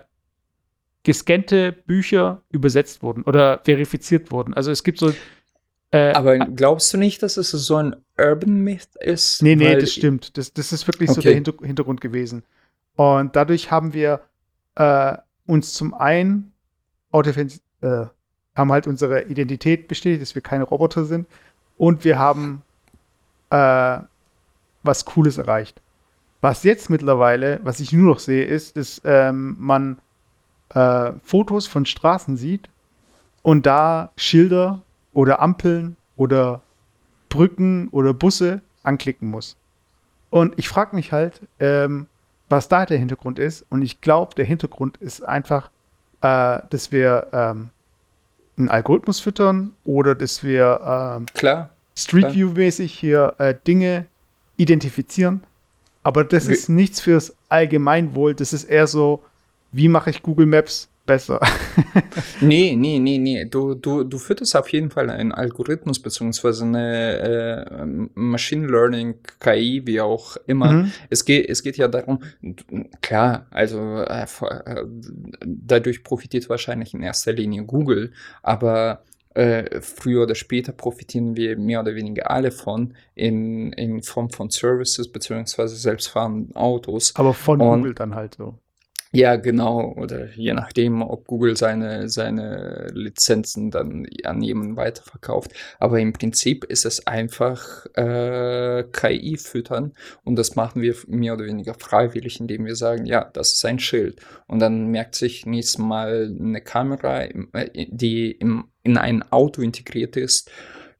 gescannte Bücher übersetzt wurden oder verifiziert wurden. Also es gibt so. Äh, Aber glaubst du nicht, dass es so ein Urban Myth ist? Nee, nee, das stimmt. Das, das ist wirklich okay. so der Hinter Hintergrund gewesen. Und dadurch haben wir äh, uns zum einen äh, haben halt unsere Identität bestätigt, dass wir keine Roboter sind. Und wir haben äh, was Cooles erreicht. Was jetzt mittlerweile, was ich nur noch sehe, ist, dass ähm, man äh, Fotos von Straßen sieht und da Schilder oder Ampeln oder Brücken oder Busse anklicken muss. Und ich frage mich halt, ähm, was da der Hintergrund ist. Und ich glaube, der Hintergrund ist einfach, äh, dass wir ähm, einen Algorithmus füttern oder dass wir ähm, Street View mäßig hier äh, Dinge identifizieren aber das ist nichts fürs Allgemeinwohl. Das ist eher so, wie mache ich Google Maps besser? nee, nee, nee, nee. Du, du, du fütterst auf jeden Fall einen Algorithmus beziehungsweise eine äh, Machine Learning, KI, wie auch immer. Mhm. Es, geht, es geht ja darum, klar, also äh, äh dadurch profitiert wahrscheinlich in erster Linie Google, aber äh, früher oder später profitieren wir mehr oder weniger alle von in, in Form von Services beziehungsweise selbstfahrenden Autos. Aber von Und, Google dann halt so. Ja, genau. Oder je nachdem, ob Google seine, seine Lizenzen dann an jemanden weiterverkauft. Aber im Prinzip ist es einfach äh, KI füttern und das machen wir mehr oder weniger freiwillig, indem wir sagen, ja, das ist ein Schild. Und dann merkt sich nächstes Mal eine Kamera, äh, die im, in ein Auto integriert ist,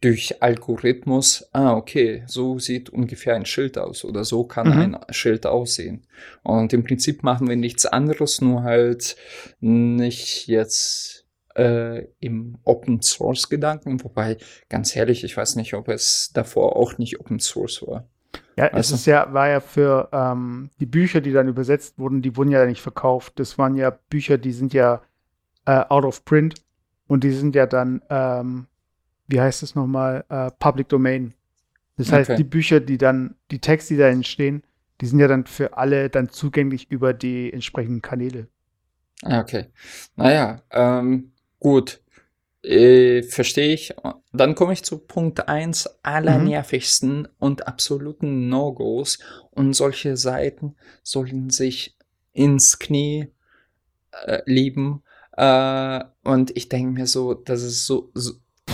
durch Algorithmus, ah, okay, so sieht ungefähr ein Schild aus oder so kann mhm. ein Schild aussehen. Und im Prinzip machen wir nichts anderes, nur halt nicht jetzt äh, im Open Source Gedanken, wobei ganz ehrlich, ich weiß nicht, ob es davor auch nicht Open Source war. Ja, weißt es ist ja, war ja für ähm, die Bücher, die dann übersetzt wurden, die wurden ja nicht verkauft. Das waren ja Bücher, die sind ja äh, out of print und die sind ja dann ähm, wie heißt es nochmal, äh, Public Domain. Das heißt, okay. die Bücher, die dann, die Texte, die da entstehen, die sind ja dann für alle dann zugänglich über die entsprechenden Kanäle. Ah, okay. Naja, ähm, gut. Äh, Verstehe ich. Dann komme ich zu Punkt 1 allernervigsten mhm. und absoluten No-Gos. Und solche Seiten sollen sich ins Knie äh, lieben. Äh, und ich denke mir so, das ist so, so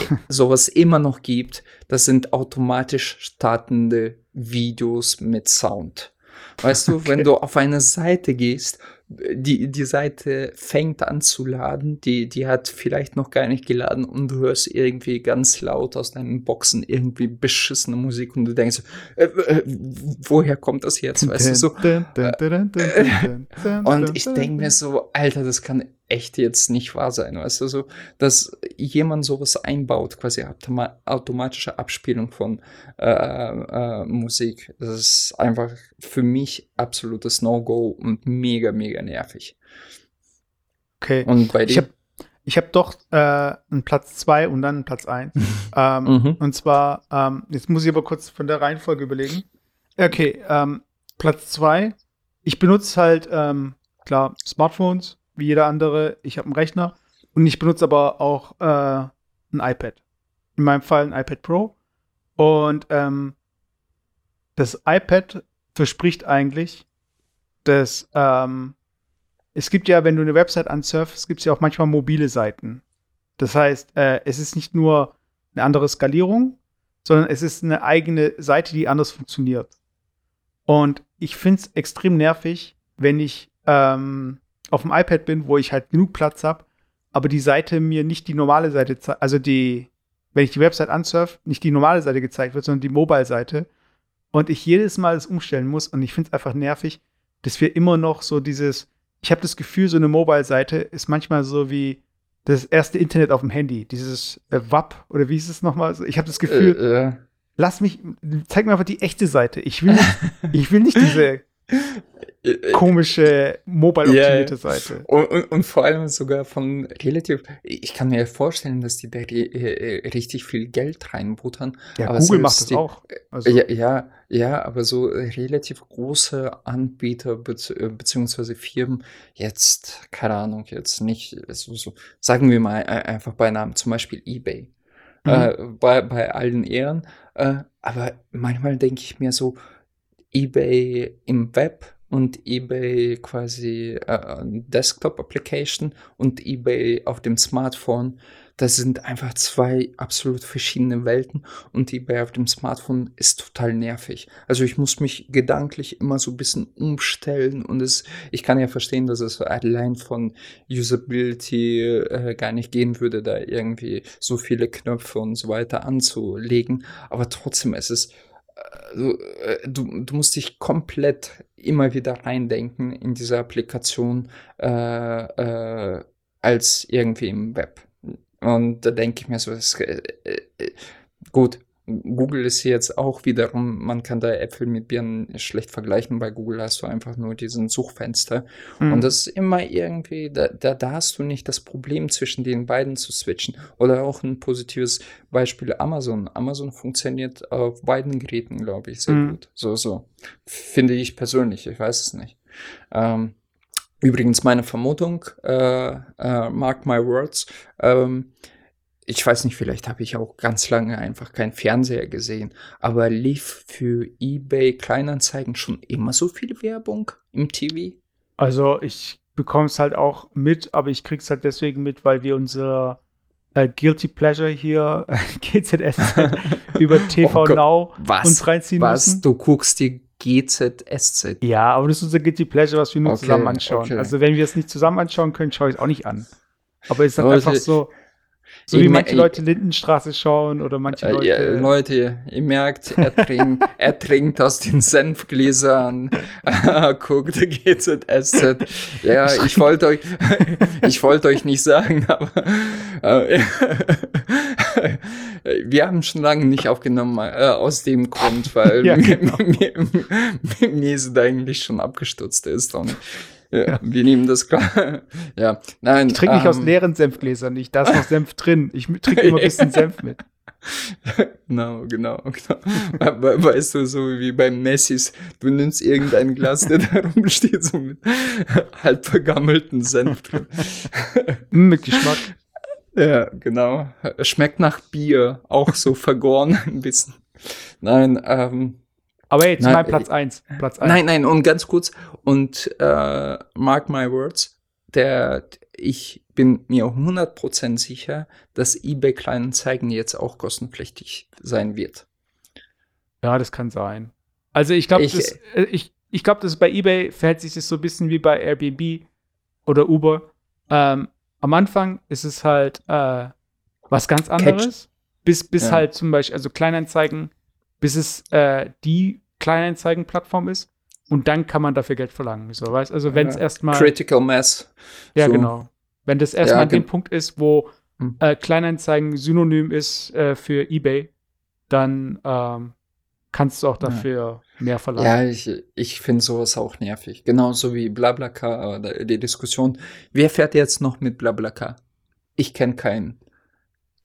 sowas immer noch gibt, das sind automatisch startende Videos mit Sound. Weißt du, okay. wenn du auf eine Seite gehst, die, die Seite fängt an zu laden, die, die hat vielleicht noch gar nicht geladen und du hörst irgendwie ganz laut aus deinen Boxen irgendwie beschissene Musik und du denkst, äh, äh, woher kommt das jetzt? Weißt du so? und ich denke mir so, Alter, das kann echt jetzt nicht wahr sein, weißt du, so, dass jemand sowas einbaut, quasi automatische Abspielung von äh, äh, Musik. Das ist einfach für mich absolutes No-Go und mega, mega nervig. Okay. Und bei dir? Ich habe ich hab doch äh, einen Platz 2 und dann einen Platz 1. ähm, mhm. Und zwar, ähm, jetzt muss ich aber kurz von der Reihenfolge überlegen. Okay, ähm, Platz 2. Ich benutze halt, ähm, klar, Smartphones, wie jeder andere. Ich habe einen Rechner und ich benutze aber auch äh, ein iPad. In meinem Fall ein iPad Pro. Und ähm, das iPad verspricht eigentlich, dass ähm, es gibt ja, wenn du eine Website ansurfst, gibt es ja auch manchmal mobile Seiten. Das heißt, äh, es ist nicht nur eine andere Skalierung, sondern es ist eine eigene Seite, die anders funktioniert. Und ich finde es extrem nervig, wenn ich ähm, auf dem iPad bin, wo ich halt genug Platz habe, aber die Seite mir nicht die normale Seite zeigt, also die, wenn ich die Website ansurf, nicht die normale Seite gezeigt wird, sondern die Mobile-Seite. Und ich jedes Mal das umstellen muss und ich finde es einfach nervig, dass wir immer noch so dieses, ich habe das Gefühl, so eine Mobile-Seite ist manchmal so wie das erste Internet auf dem Handy, dieses äh, WAP oder wie ist es nochmal? Ich habe das Gefühl, äh, äh. lass mich, zeig mir einfach die echte Seite. Ich will nicht, ich will nicht diese komische mobile-optimierte yeah. Seite. Und, und, und, vor allem sogar von relativ, ich kann mir vorstellen, dass die da äh, richtig viel Geld reinbuttern. Ja, aber Google macht das die, auch. Also. Ja, ja, ja, aber so relativ große Anbieter äh, beziehungsweise Firmen, jetzt, keine Ahnung, jetzt nicht, so, so, sagen wir mal einfach bei Namen, zum Beispiel eBay. Mhm. Äh, bei, bei allen Ehren. Äh, aber manchmal denke ich mir so, eBay im Web und eBay quasi äh, Desktop Application und eBay auf dem Smartphone. Das sind einfach zwei absolut verschiedene Welten und eBay auf dem Smartphone ist total nervig. Also ich muss mich gedanklich immer so ein bisschen umstellen und es, ich kann ja verstehen, dass es allein von Usability äh, gar nicht gehen würde, da irgendwie so viele Knöpfe und so weiter anzulegen. Aber trotzdem ist es du, äh, du, du, musst dich komplett immer wieder reindenken in diese Applikation äh, äh, als irgendwie im Web. Und da denke ich mir so, das, äh, äh, gut, Google ist jetzt auch wiederum, man kann da Äpfel mit Birnen schlecht vergleichen. Bei Google hast du einfach nur diesen Suchfenster. Mhm. Und das ist immer irgendwie, da, da, da, hast du nicht das Problem, zwischen den beiden zu switchen. Oder auch ein positives Beispiel Amazon. Amazon funktioniert auf beiden Geräten, glaube ich, sehr mhm. gut. So, so. Finde ich persönlich, ich weiß es nicht. Ähm, übrigens meine Vermutung, äh, äh, mark my words, ähm, ich weiß nicht, vielleicht habe ich auch ganz lange einfach keinen Fernseher gesehen, aber lief für eBay Kleinanzeigen schon immer so viel Werbung im TV? Also ich bekomme es halt auch mit, aber ich kriege es halt deswegen mit, weil wir unser äh, Guilty Pleasure hier, GZSZ, über TV oh Now was, uns reinziehen was? müssen. Du guckst die GZSZ. Ja, aber das ist unser Guilty Pleasure, was wir nur okay, zusammen anschauen. Okay. Also wenn wir es nicht zusammen anschauen können, schaue ich es auch nicht an. Aber es ist halt einfach so, So wie manche Leute Lindenstraße schauen oder manche äh, Leute. Ja, Leute, ihr merkt, er trinkt, er trinkt aus den Senfgläsern. Guckt, GZSZ. Ja, ich wollte euch, ich wollte euch nicht sagen, aber äh, wir haben schon lange nicht aufgenommen äh, aus dem Grund, weil ja, genau. mir, mir, mir, ist eigentlich schon abgestürzt ist und ja, ja. Wir nehmen das klar. ja, nein. Ich trinke nicht aus ähm, leeren Senfgläsern, nicht. Da ist noch Senf drin. Ich trinke immer ein bisschen Senf mit. Genau, genau, genau. Weißt du, so wie beim Messis, du nimmst irgendein Glas, der da rumsteht, so mit halb vergammelten Senf drin. Mm, mit Geschmack. Ja, genau. Schmeckt nach Bier, auch so vergoren ein bisschen. Nein, ähm, aber jetzt nein, mein Platz 1. Äh, Platz. Nein, nein, und ganz kurz. Und äh, mark my words, der, ich bin mir 100% sicher, dass eBay Kleinanzeigen jetzt auch kostenpflichtig sein wird. Ja, das kann sein. Also ich glaube, ich, äh, ich, ich glaube, dass bei eBay verhält sich das so ein bisschen wie bei Airbnb oder Uber. Ähm, am Anfang ist es halt äh, was ganz anderes, Catch. bis, bis ja. halt zum Beispiel, also Kleinanzeigen bis es äh, die Kleinanzeigenplattform ist. Und dann kann man dafür Geld verlangen. So, weißt? Also wenn es ja, erstmal. Critical Mass. Ja, so. genau. Wenn das erstmal ja, den Punkt ist, wo hm. äh, Kleinanzeigen synonym ist äh, für Ebay, dann ähm, kannst du auch dafür ja. mehr verlangen. Ja, ich, ich finde sowas auch nervig. Genauso wie Blablacar, oder die Diskussion. Wer fährt jetzt noch mit Blablacar? Ich kenne keinen.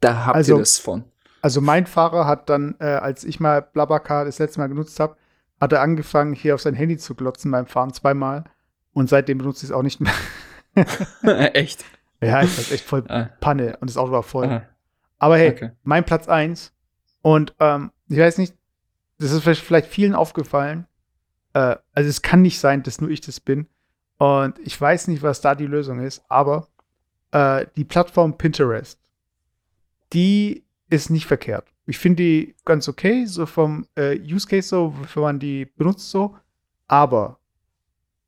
Da habt also, ihr das von. Also mein Fahrer hat dann, äh, als ich mal Blablacar das letzte Mal genutzt habe, hat er angefangen, hier auf sein Handy zu glotzen beim Fahren zweimal. Und seitdem benutze ich es auch nicht mehr. echt? Ja, ich war echt voll ah. Panne und das Auto war voll. Aha. Aber hey, okay. mein Platz 1. Und ähm, ich weiß nicht, das ist vielleicht vielen aufgefallen. Äh, also es kann nicht sein, dass nur ich das bin. Und ich weiß nicht, was da die Lösung ist, aber äh, die Plattform Pinterest, die ist nicht verkehrt. Ich finde die ganz okay, so vom äh, Use Case so, wenn man die benutzt so. Aber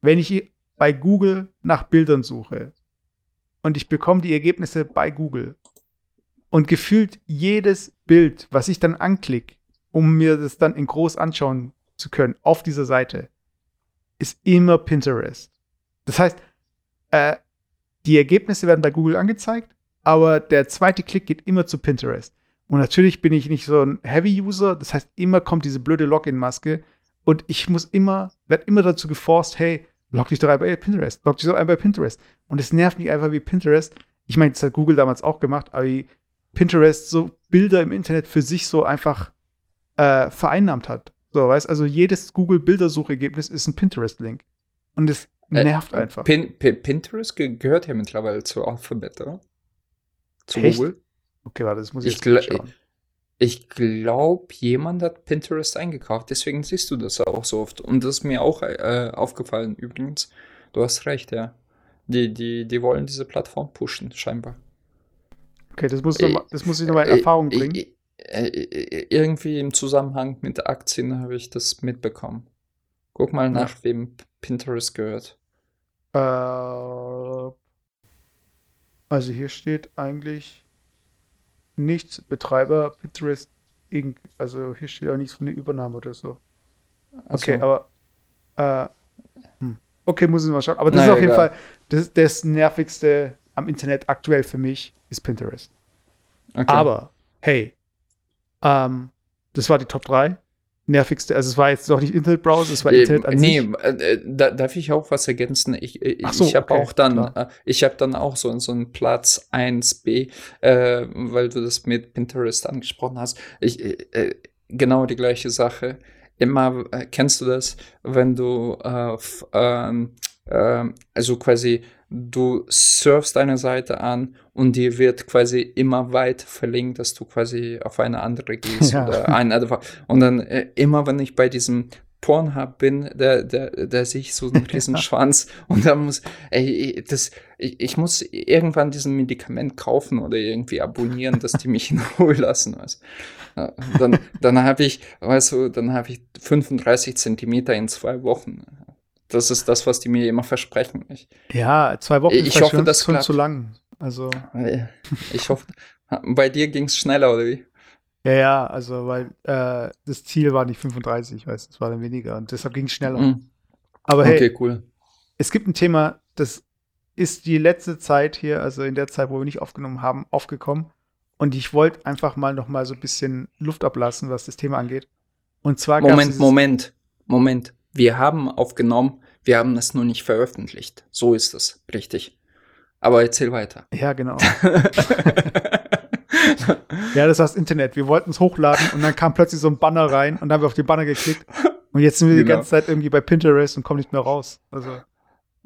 wenn ich bei Google nach Bildern suche und ich bekomme die Ergebnisse bei Google und gefühlt jedes Bild, was ich dann anklicke, um mir das dann in groß anschauen zu können auf dieser Seite, ist immer Pinterest. Das heißt, äh, die Ergebnisse werden bei Google angezeigt, aber der zweite Klick geht immer zu Pinterest. Und natürlich bin ich nicht so ein Heavy-User, das heißt, immer kommt diese blöde Login-Maske und ich muss immer, werde immer dazu geforst, hey, log dich doch ein bei Pinterest, log dich doch ein bei Pinterest. Und es nervt mich einfach wie Pinterest. Ich meine, das hat Google damals auch gemacht, aber wie Pinterest so Bilder im Internet für sich so einfach äh, vereinnahmt hat. So, weißt also jedes Google-Bildersuchergebnis ist ein Pinterest-Link. Und es äh, nervt äh, einfach. Pin Pin Pinterest gehört ja mittlerweile zu Alphabet, oder? Zu Echt? Google. Okay, warte, das muss ich, ich jetzt schauen. Ich glaube, jemand hat Pinterest eingekauft, deswegen siehst du das auch so oft. Und das ist mir auch äh, aufgefallen übrigens. Du hast recht, ja. Die, die, die wollen diese Plattform pushen, scheinbar. Okay, das muss, noch, das muss ich nochmal in äh, Erfahrung bringen. Äh, äh, irgendwie im Zusammenhang mit Aktien habe ich das mitbekommen. Guck mal nach, ja. wem Pinterest gehört. Äh, also hier steht eigentlich nichts Betreiber Pinterest Inc. Also hier steht auch nichts von der Übernahme oder so. Okay, so. aber äh, hm. okay, muss ich mal schauen. Aber das naja, ist auf jeden egal. Fall das, das nervigste am Internet aktuell für mich ist Pinterest. Okay. Aber hey, ähm, das war die Top 3 nervigste, also es war jetzt doch nicht Internetbrowser, es war äh, Internet an nee, sich. Nee, äh, da, darf ich auch was ergänzen? Ich, äh, so, ich habe okay, auch dann, äh, ich habe dann auch so, so einen Platz 1b, äh, weil du das mit Pinterest angesprochen hast. Ich, äh, genau die gleiche Sache. Immer, kennst du das, wenn du ähm, also quasi du surfst eine Seite an und dir wird quasi immer weiter verlinkt, dass du quasi auf eine andere gehst ja. oder ein und dann äh, immer wenn ich bei diesem Pornhub bin, der, der, der sich so einen riesen Schwanz und da muss, ey, das, ich, ich, muss irgendwann diesen Medikament kaufen oder irgendwie abonnieren, dass die mich in Ruhe lassen, weißt. Dann, dann habe ich, weißt du, dann habe ich 35 Zentimeter in zwei Wochen. Das ist das, was die mir immer versprechen. Ich, ja, zwei Wochen ich hoffe, das schon zu lang. Also. Ich hoffe, Bei dir ging es schneller, oder wie? Ja, ja, also weil äh, das Ziel war nicht 35, weißt es war dann weniger und deshalb ging es schneller. Mhm. Aber hey, Okay, cool. es gibt ein Thema, das ist die letzte Zeit hier, also in der Zeit, wo wir nicht aufgenommen haben, aufgekommen. Und ich wollte einfach mal noch mal so ein bisschen Luft ablassen, was das Thema angeht. Und zwar Moment, Moment, Moment. Wir haben aufgenommen, wir haben es nur nicht veröffentlicht. So ist es, richtig. Aber erzähl weiter. Ja, genau. Ja, das war das Internet. Wir wollten es hochladen und dann kam plötzlich so ein Banner rein und dann haben wir auf den Banner geklickt. Und jetzt sind wir die Genau. ganze Zeit irgendwie bei Pinterest und kommen nicht mehr raus. Also,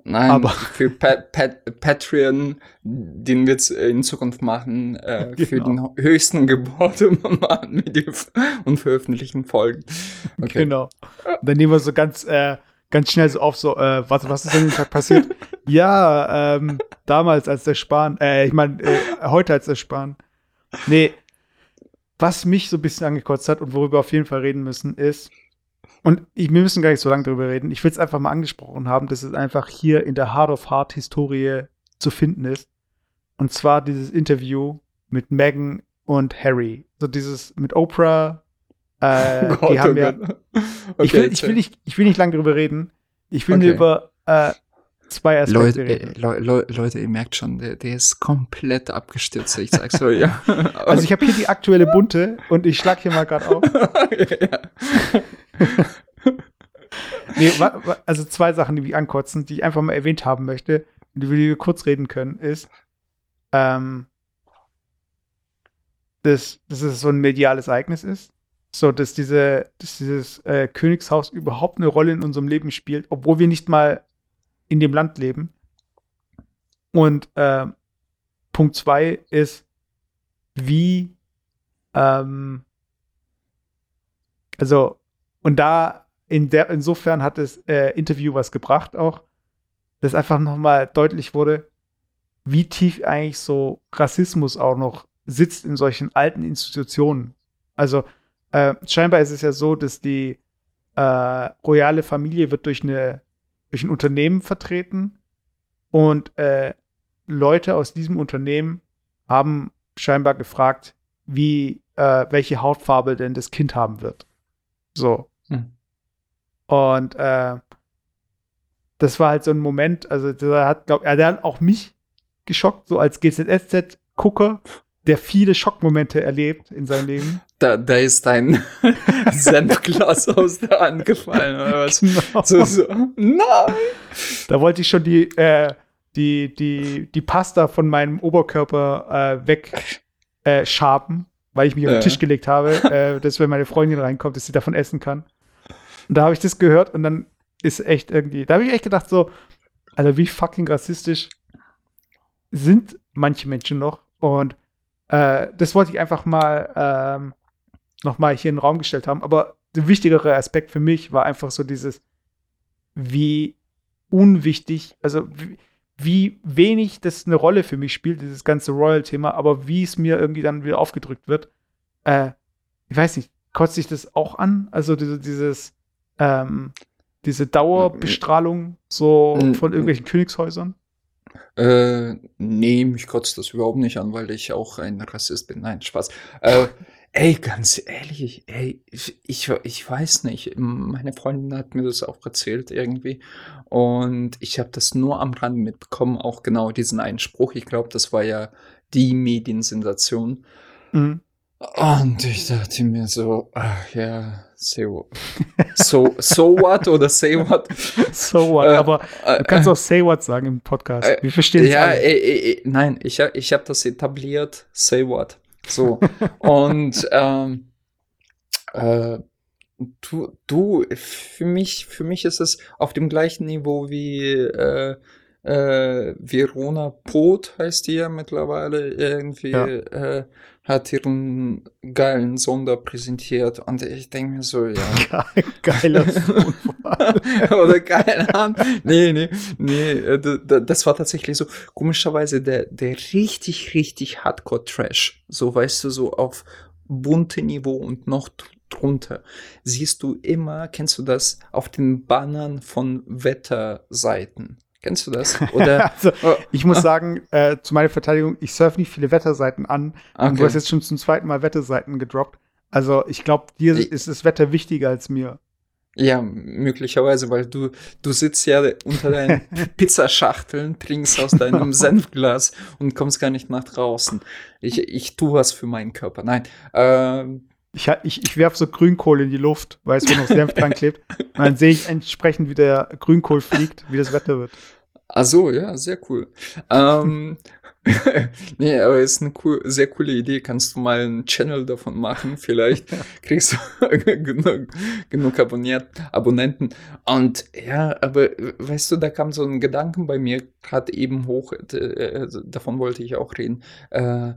Nein, Aber- für Pat Pat Patreon, den wir jetzt in Zukunft machen, äh, für Genau. den höchsten Gebot machen f- und veröffentlichen Folgen. Okay. genau. Dann nehmen wir so ganz, äh, ganz schnell so auf, so, äh, was, was ist denn den Tag passiert? ja, ähm, damals als der Spahn, äh, ich meine, äh, heute als der Spahn. Nee, was mich so ein bisschen angekotzt hat und worüber wir auf jeden Fall reden müssen, ist, und ich, wir müssen gar nicht so lange drüber reden, ich will es einfach mal angesprochen haben, dass es einfach hier in der Heart of Heart Historie zu finden ist. Und zwar dieses Interview mit Meghan und Harry. So dieses mit Oprah. Äh, Oh Gott, die haben oh ja, Gott. ich, will, Okay, ich, will nicht, ich will nicht lange drüber reden. Ich will nur Okay. über äh, zwei Aspekte Leute, reden. äh, Le Le Leute, ihr merkt schon, der, der ist komplett abgestürzt, ich sag's so, ja. Also ich habe hier die aktuelle bunte und ich schlag hier mal gerade auf. ja. Nee, also zwei Sachen, die mich ankotzen, die ich einfach mal erwähnt haben möchte, über die wir kurz reden können, ist, ähm, dass, dass es so ein mediales Ereignis ist. So, dass diese, dass dieses äh, Königshaus überhaupt eine Rolle in unserem Leben spielt, obwohl wir nicht mal in dem Land leben. Und äh, Punkt zwei ist, wie, ähm, also, und da, in der, insofern hat das äh, Interview was gebracht auch, dass einfach nochmal deutlich wurde, wie tief eigentlich so Rassismus auch noch sitzt in solchen alten Institutionen. Also, äh, scheinbar ist es ja so, dass die äh, royale Familie wird durch, eine, durch ein Unternehmen vertreten und äh, Leute aus diesem Unternehmen haben scheinbar gefragt, wie, äh, welche Hautfarbe denn das Kind haben wird. So. Hm. Und äh, das war halt so ein Moment, also der hat, glaub, er hat auch mich geschockt, so als GZSZ-Gucker, der viele Schockmomente erlebt in seinem Leben. Da, da ist dein Senfglas aus der Hand gefallen, oder was? Genau. So, so. Nein! Da wollte ich schon die, äh, die, die, die Pasta von meinem Oberkörper äh, weg äh, schaben, weil ich mich auf den Tisch gelegt habe, äh, dass wenn meine Freundin reinkommt, dass sie davon essen kann. Und da habe ich das gehört und dann ist echt irgendwie, da habe ich echt gedacht so, also wie fucking rassistisch sind manche Menschen noch und äh, das wollte ich einfach mal ähm, noch mal hier in den Raum gestellt haben. Aber der wichtigere Aspekt für mich war einfach so dieses, wie unwichtig, also wie, wie wenig das eine Rolle für mich spielt, dieses ganze Royal-Thema, aber wie es mir irgendwie dann wieder aufgedrückt wird. Äh, ich weiß nicht, kotzt sich das auch an? Also diese, dieses, ähm, diese Dauerbestrahlung so Mm, von mm. irgendwelchen Königshäusern? Äh, nee, mich kotzt das überhaupt nicht an, weil ich auch ein Rassist bin. Nein, Spaß. Äh, ey, ganz ehrlich, ey, ich, ich, ich weiß nicht. Meine Freundin hat mir das auch erzählt irgendwie. Und ich habe das nur am Rand mitbekommen, auch genau diesen Einspruch. Ich glaube, das war ja die Mediensensation. Mhm. Und ich dachte mir so, ach ja, say what. So, so what oder say what? So what? Äh, aber du kannst auch say what sagen im Podcast. äh, Wir verstehen es Ja, ey, nein, ich, ich habe das etabliert. Say what? So. Und ähm, äh, du, du, für mich, für mich ist es auf dem gleichen Niveau wie äh, Verona Pot heißt die ja mittlerweile irgendwie, Ja. äh, hat ihren geilen Sonder präsentiert und ich denke mir so, ja, Geiler. Oder keine Ahnung. Nee, nee, nee. äh, Das war tatsächlich so, komischerweise, der, der richtig, richtig Hardcore-Trash. So, weißt du, so auf bunte Niveau und noch dr- drunter. Siehst du immer, kennst du das, auf den Bannern von Wetterseiten. Kennst du das? Oder, also, oh, ich muss sagen, äh, zu meiner Verteidigung, ich surfe nicht viele Wetterseiten an. Okay. Und du hast jetzt schon zum zweiten Mal Wetterseiten gedroppt. Also ich glaube, dir ich, ist das Wetter wichtiger als mir. Ja, möglicherweise, weil du, du sitzt ja unter deinen Pizzaschachteln, trinkst aus deinem Senfglas und kommst gar nicht nach draußen. Ich, ich tue was für meinen Körper. Nein. Ähm, ich, ich, ich werfe so Grünkohl in die Luft, weil es wo noch Senf dran klebt. Und dann sehe ich entsprechend, wie der Grünkohl fliegt, wie das Wetter wird. Ach so, ja, sehr cool. ähm, nee, aber ist eine cool, sehr coole Idee. Kannst du mal einen Channel davon machen? Vielleicht kriegst du genug, genug Abonniert, Abonnenten. Und ja, aber weißt du, da kam so ein Gedanken bei mir gerade eben hoch. Äh, davon wollte ich auch reden. Äh,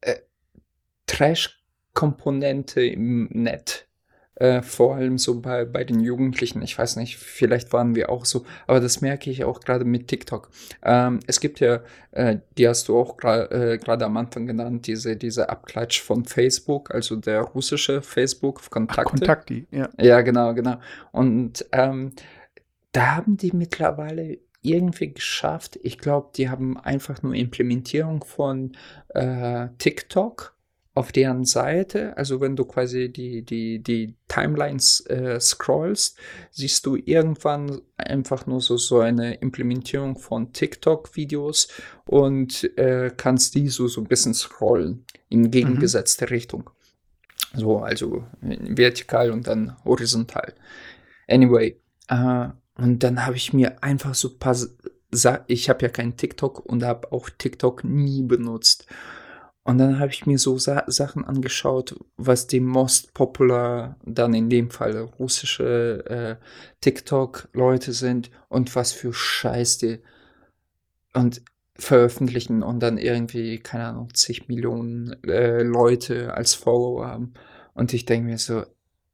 äh, Trash-Komponente im Netz äh, vor allem so bei, bei den Jugendlichen. Ich weiß nicht, vielleicht waren wir auch so, aber das merke ich auch gerade mit TikTok. Ähm, es gibt ja, äh, die hast du auch äh, gerade am Anfang genannt, diese, diese Abklatsch von Facebook, also der russische Facebook, Kontakte. Ach, Kontakti, ja. Ja, genau, genau. Und ähm, da haben die mittlerweile irgendwie geschafft. Ich glaube, die haben einfach nur Implementierung von äh, TikTok auf deren Seite, also wenn du quasi die, die, die Timelines äh, scrollst, siehst du irgendwann einfach nur so, so eine Implementierung von TikTok-Videos und äh, kannst die so, so ein bisschen scrollen in gegengesetzte mhm. Richtung. So, also vertikal und dann horizontal. Anyway, äh, und dann habe ich mir einfach so ein paar, Sa ich habe ja kein TikTok und habe auch TikTok nie benutzt. Und dann habe ich mir so Sa Sachen angeschaut, was die most popular dann in dem Fall russische äh, TikTok-Leute sind und was für Scheiß die und veröffentlichen und dann irgendwie, keine Ahnung, zig Millionen äh, Leute als Follower haben. Und ich denke mir so,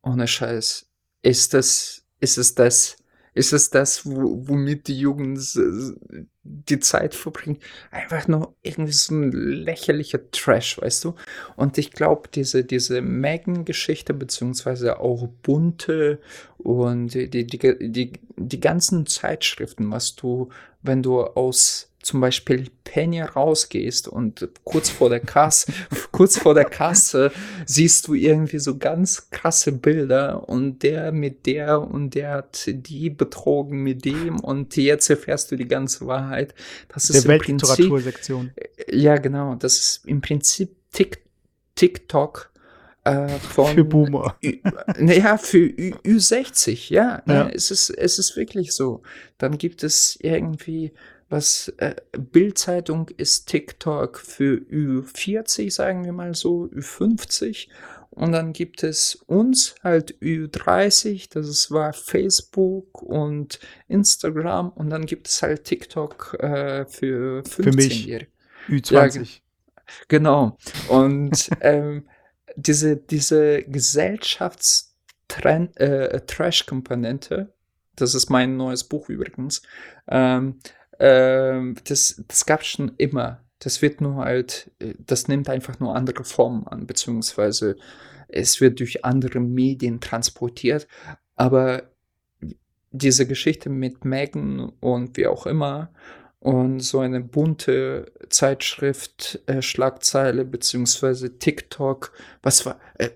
ohne Scheiß, ist das, ist es das, ist es das, womit die Jugend die Zeit verbringt? Einfach nur irgendwie so ein lächerlicher Trash, weißt du? Und ich glaube, diese, diese Megan-Geschichte, beziehungsweise auch bunte und die, die, die, die ganzen Zeitschriften, was du, wenn du aus zum Beispiel Penny rausgehst und kurz vor der Kasse, kurz vor der Kasse siehst du irgendwie so ganz krasse Bilder und der mit der und der hat die betrogen mit dem und jetzt erfährst du die ganze Wahrheit. Das ist der im Prinzip, Ja, genau. Das ist im Prinzip Tick, TikTok äh, von, für Boomer. Naja, für Ü, Ü60, ja. Ne, ja. Es, ist, es ist wirklich so. Dann gibt es irgendwie was äh, Bildzeitung ist TikTok für Ü40, sagen wir mal so, Ü50. Und dann gibt es uns halt Ü30, das war Facebook und Instagram. Und dann gibt es halt TikTok äh, für 15-Jährige. Ü20. Ja, genau. Und ähm, diese, diese Gesellschafts-Trash-Komponente, äh, das ist mein neues Buch übrigens, ähm, ähm, das, das gab schon immer. Das wird nur halt, das nimmt einfach nur andere Formen an, beziehungsweise es wird durch andere Medien transportiert. Aber diese Geschichte mit Megan und wie auch immer und so eine bunte Zeitschrift, äh, Schlagzeile, beziehungsweise TikTok, was war, äh,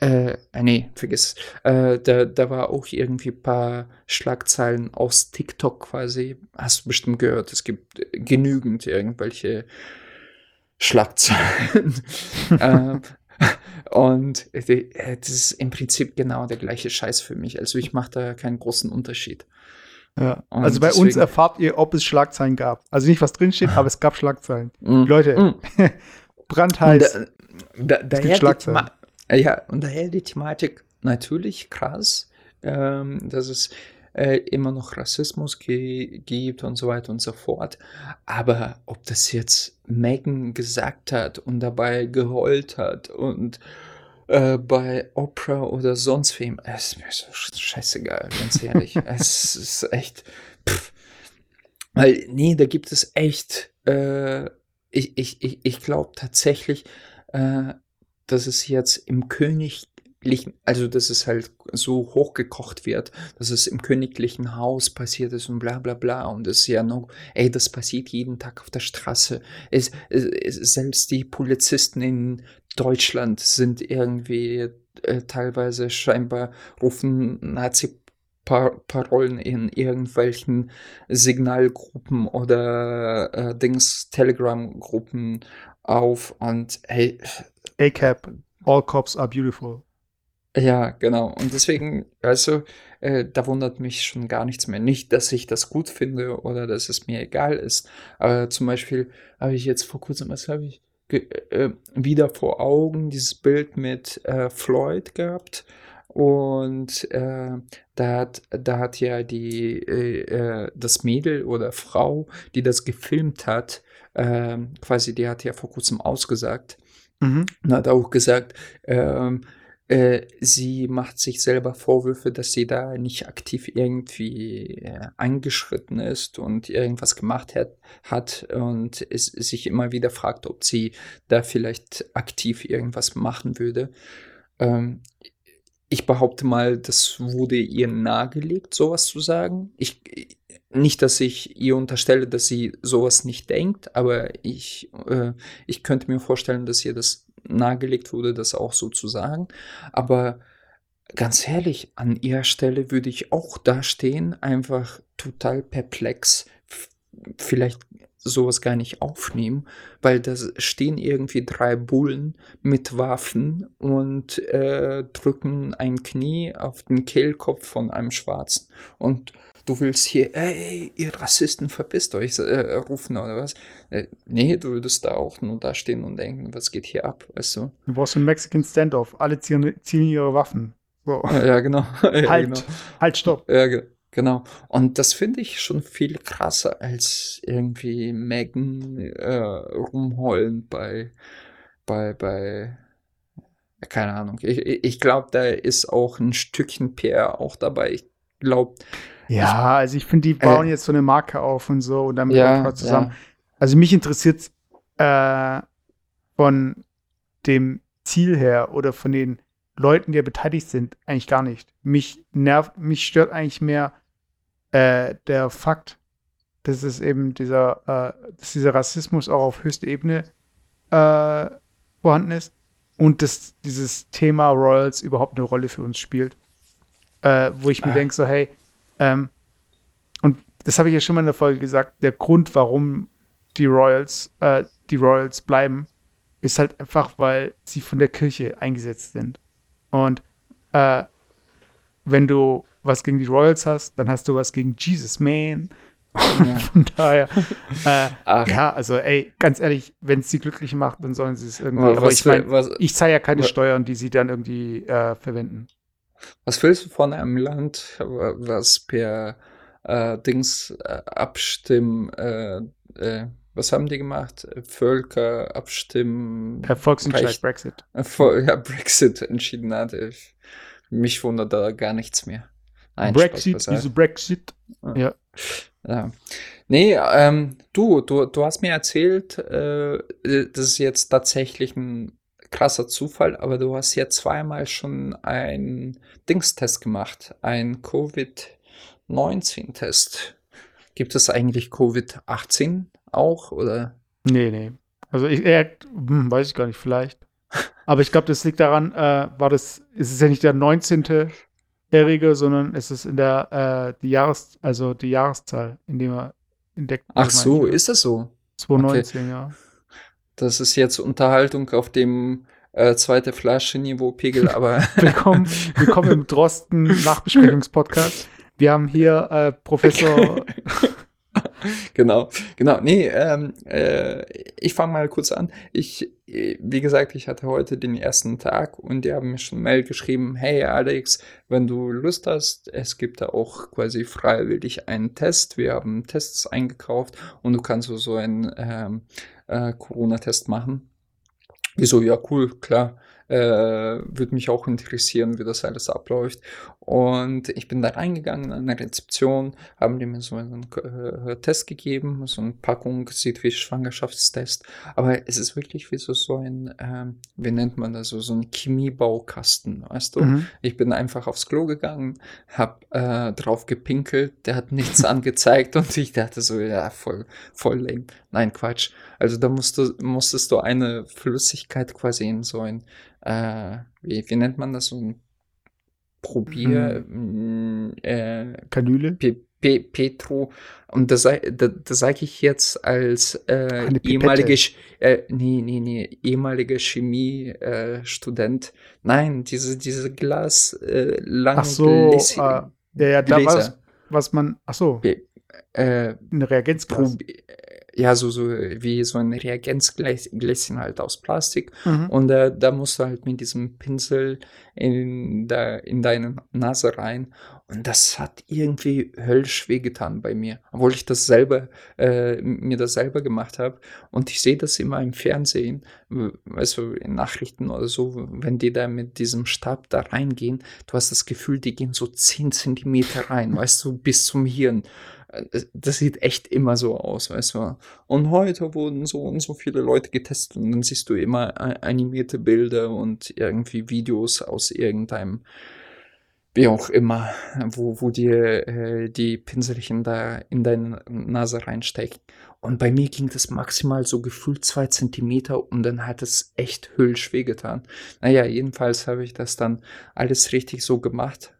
äh, äh, nee, vergiss. Äh, da, da war auch irgendwie ein paar Schlagzeilen aus TikTok quasi. Hast du bestimmt gehört. Es gibt genügend irgendwelche Schlagzeilen. ähm, und äh, das ist im Prinzip genau der gleiche Scheiß für mich. Also ich mache da keinen großen Unterschied. Ja. Also bei deswegen, uns erfahrt ihr, ob es Schlagzeilen gab. Also nicht, was drinsteht, aber es gab Schlagzeilen. Mm, Leute, mm. brandheiß. Da, da, daher, Schlagzeilen. Ja, und daher die Thematik natürlich krass, ähm, dass es äh, immer noch Rassismus gibt und so weiter und so fort. Aber ob das jetzt Megan gesagt hat und dabei geheult hat und äh, bei Oprah oder sonst wem, es ist mir so scheißegal, ganz ehrlich. es ist echt. Pff. Weil, nee, da gibt es echt. Äh, ich ich, ich, ich glaube tatsächlich, äh, dass es jetzt im König, königlichen, also dass es halt so hochgekocht wird, dass es im königlichen Haus passiert ist und bla bla bla. Und es ist ja noch, ey, das passiert jeden Tag auf der Straße. Es, es, es, selbst die Polizisten in Deutschland sind irgendwie äh, teilweise scheinbar rufen Nazi Parolen in irgendwelchen Signalgruppen oder äh, Dings Telegram-Gruppen auf und hey. ACAP, all cops are beautiful. Ja, genau. Und deswegen, also, äh, da wundert mich schon gar nichts mehr. Nicht, dass ich das gut finde oder dass es mir egal ist. Aber zum Beispiel habe ich jetzt vor kurzem, was habe ich äh, wieder vor Augen, dieses Bild mit äh, Floyd gehabt. Und äh, da, hat, da hat ja die, äh, äh, das Mädel oder Frau, die das gefilmt hat, äh, quasi, die hat ja vor kurzem ausgesagt mhm. und hat auch gesagt, ähm, äh, sie macht sich selber Vorwürfe, dass sie da nicht aktiv irgendwie äh, eingeschritten ist und irgendwas gemacht hat, hat und es, sich immer wieder fragt, ob sie da vielleicht aktiv irgendwas machen würde. Ähm, ich behaupte mal, das wurde ihr nahegelegt, sowas zu sagen. Ich, nicht, dass ich ihr unterstelle, dass sie sowas nicht denkt, aber ich, äh, ich könnte mir vorstellen, dass ihr das nahegelegt wurde, das auch so zu sagen. Aber ganz ehrlich, an ihrer Stelle würde ich auch dastehen, einfach total perplex. Vielleicht sowas gar nicht aufnehmen, weil da stehen irgendwie drei Bullen mit Waffen und äh, drücken ein Knie auf den Kehlkopf von einem Schwarzen. Und du willst hier, ey, ihr Rassisten, verpisst euch, äh, rufen oder was? Äh, nee, du würdest da auch nur da stehen und denken, was geht hier ab, weißt du? Du brauchst einen Mexican Standoff, alle ziehen, ziehen ihre Waffen. So. Ja, genau. ja, halt, genau. halt, stopp. Ja, genau. Genau. Und das finde ich schon viel krasser als irgendwie Megan äh, rumheulen bei, bei, bei, keine Ahnung. Ich, ich glaube, da ist auch ein Stückchen PR auch dabei. Ich glaube. Ja, ich, also ich finde, die bauen äh, jetzt so eine Marke auf und so und damit ja, zusammen. Ja. Also mich interessiert äh, von dem Ziel her oder von den Leuten, die beteiligt sind, eigentlich gar nicht. Mich nervt, mich stört eigentlich mehr äh, der Fakt, dass es eben dieser, äh, dass dieser Rassismus auch auf höchster Ebene äh, vorhanden ist und dass dieses Thema Royals überhaupt eine Rolle für uns spielt. Äh, wo ich mir ah. denke, so, hey, ähm, und das habe ich ja schon mal in der Folge gesagt, der Grund, warum die Royals, äh, die Royals bleiben, ist halt einfach, weil sie von der Kirche eingesetzt sind. Und äh, wenn du was gegen die Royals hast, dann hast du was gegen Jesus Man. Ja. Von daher, äh, ja, also ey, ganz ehrlich, wenn es sie glücklich macht, dann sollen sie es irgendwie. Was, aber ich meine, ich zahle ja keine was, Steuern, die sie dann irgendwie äh, verwenden. Was willst du von einem Land, was per äh, Dings äh, abstimmen, äh, äh, was haben die gemacht? Völker abstimmen. Per Volksentscheid Brexit. ja, Brexit entschieden hat. Ich, mich wundert da gar nichts mehr. Nein, Brexit ist Brexit. Ja. ja. Nee, ähm, du, du, du hast mir erzählt, äh, das ist jetzt tatsächlich ein krasser Zufall, aber du hast ja zweimal schon einen Dingstest gemacht, ein Covid-19-Test. Gibt es eigentlich Covid-18 auch, oder? Nee, nee. Also ich eher, hm, weiß ich gar nicht, vielleicht. Aber ich glaube, das liegt daran, äh, war das, ist es ja nicht der 19. Jährige, sondern es ist in der äh, die Jahres, also die Jahreszahl, in dem er entdeckt. Ach so, ist das so? 2019, okay. ja. Das ist jetzt Unterhaltung auf dem äh, zweite Flasche-Niveau-Pegel, aber. willkommen, willkommen im Drosten-Nachbesprechungspodcast. Wir haben hier äh, Professor. genau, genau. Nee, ähm, äh, ich fange mal kurz an. Ich, wie gesagt, ich hatte heute den ersten Tag und die haben mir schon Mail geschrieben, hey Alex, wenn du Lust hast, es gibt da auch quasi freiwillig einen Test. Wir haben Tests eingekauft und du kannst so einen ähm, äh, Corona-Test machen. Wieso? Ja, cool, klar. Äh, Würde mich auch interessieren, wie das alles abläuft. Und ich bin da reingegangen an der Rezeption, haben die mir so einen äh, Test gegeben, so eine Packung, sieht wie Schwangerschaftstest. Aber es ist wirklich wie so, so ein, ähm, wie nennt man das, so, so ein Chemiebaukasten, weißt du? Mhm. Ich bin einfach aufs Klo gegangen, hab äh, drauf gepinkelt, der hat nichts angezeigt und ich dachte so, ja, voll, voll lame. Nein, Quatsch. Also da musst du, musstest du eine Flüssigkeit quasi in so ein, äh, wie, wie nennt man das, so ein Probier, mhm. äh, Kanüle? Pe Pe Petro, und das, das, das sage ich jetzt als äh, ehemalige, äh, nee, nee, nee, ehemaliger Chemie-Student. Äh, Nein, diese, diese Glas, äh, lange Ach so, äh, ja, ja, da was, was man, ach so, Pe äh, ein Reagenzglas ja, so, so wie so ein Reagenzgläschen halt aus Plastik. Mhm. Und äh, da musst du halt mit diesem Pinsel in, da, in deine Nase rein. Und das hat irgendwie höllisch wehgetan bei mir, obwohl ich das selber, äh, mir das selber gemacht habe. Und ich sehe das immer im Fernsehen, also in Nachrichten oder so, wenn die da mit diesem Stab da reingehen, du hast das Gefühl, die gehen so 10 Zentimeter rein, weißt du, bis zum Hirn das sieht echt immer so aus, weißt du. Und heute wurden so und so viele Leute getestet und dann siehst du immer animierte Bilder und irgendwie Videos aus irgendeinem, wie auch immer, wo, wo dir äh, die Pinselchen da in deine Nase reinstecken. Und bei mir ging das maximal so gefühlt zwei Zentimeter und dann hat es echt höllisch wehgetan. Naja, jedenfalls habe ich das dann alles richtig so gemacht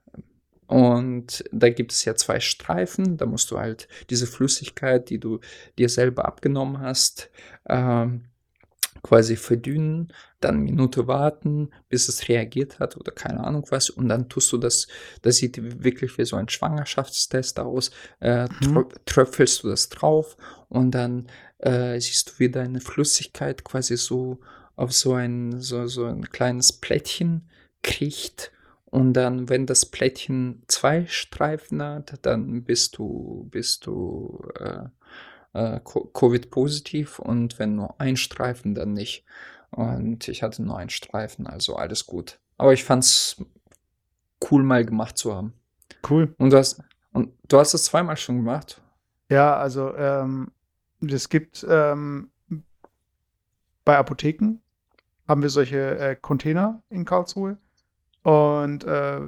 und da gibt es ja zwei Streifen. Da musst du halt diese Flüssigkeit, die du dir selber abgenommen hast, ähm, quasi verdünnen, dann eine Minute warten, bis es reagiert hat oder keine Ahnung was. Und dann tust du das, das sieht wirklich wie so ein Schwangerschaftstest aus, äh, mhm. tröpfelst du das drauf und dann äh, siehst du wieder eine Flüssigkeit quasi so auf so ein, so, so ein kleines Plättchen kriegt und dann, wenn das Plättchen zwei Streifen hat, dann bist du, bist du äh, äh, Covid-positiv und wenn nur ein Streifen, dann nicht. Und ich hatte nur einen Streifen, also alles gut. Aber ich fand's cool, mal gemacht zu haben. Cool. Und du hast, und du hast es zweimal schon gemacht? Ja, also ähm, es gibt ähm, bei Apotheken haben wir solche äh, Container in Karlsruhe und äh,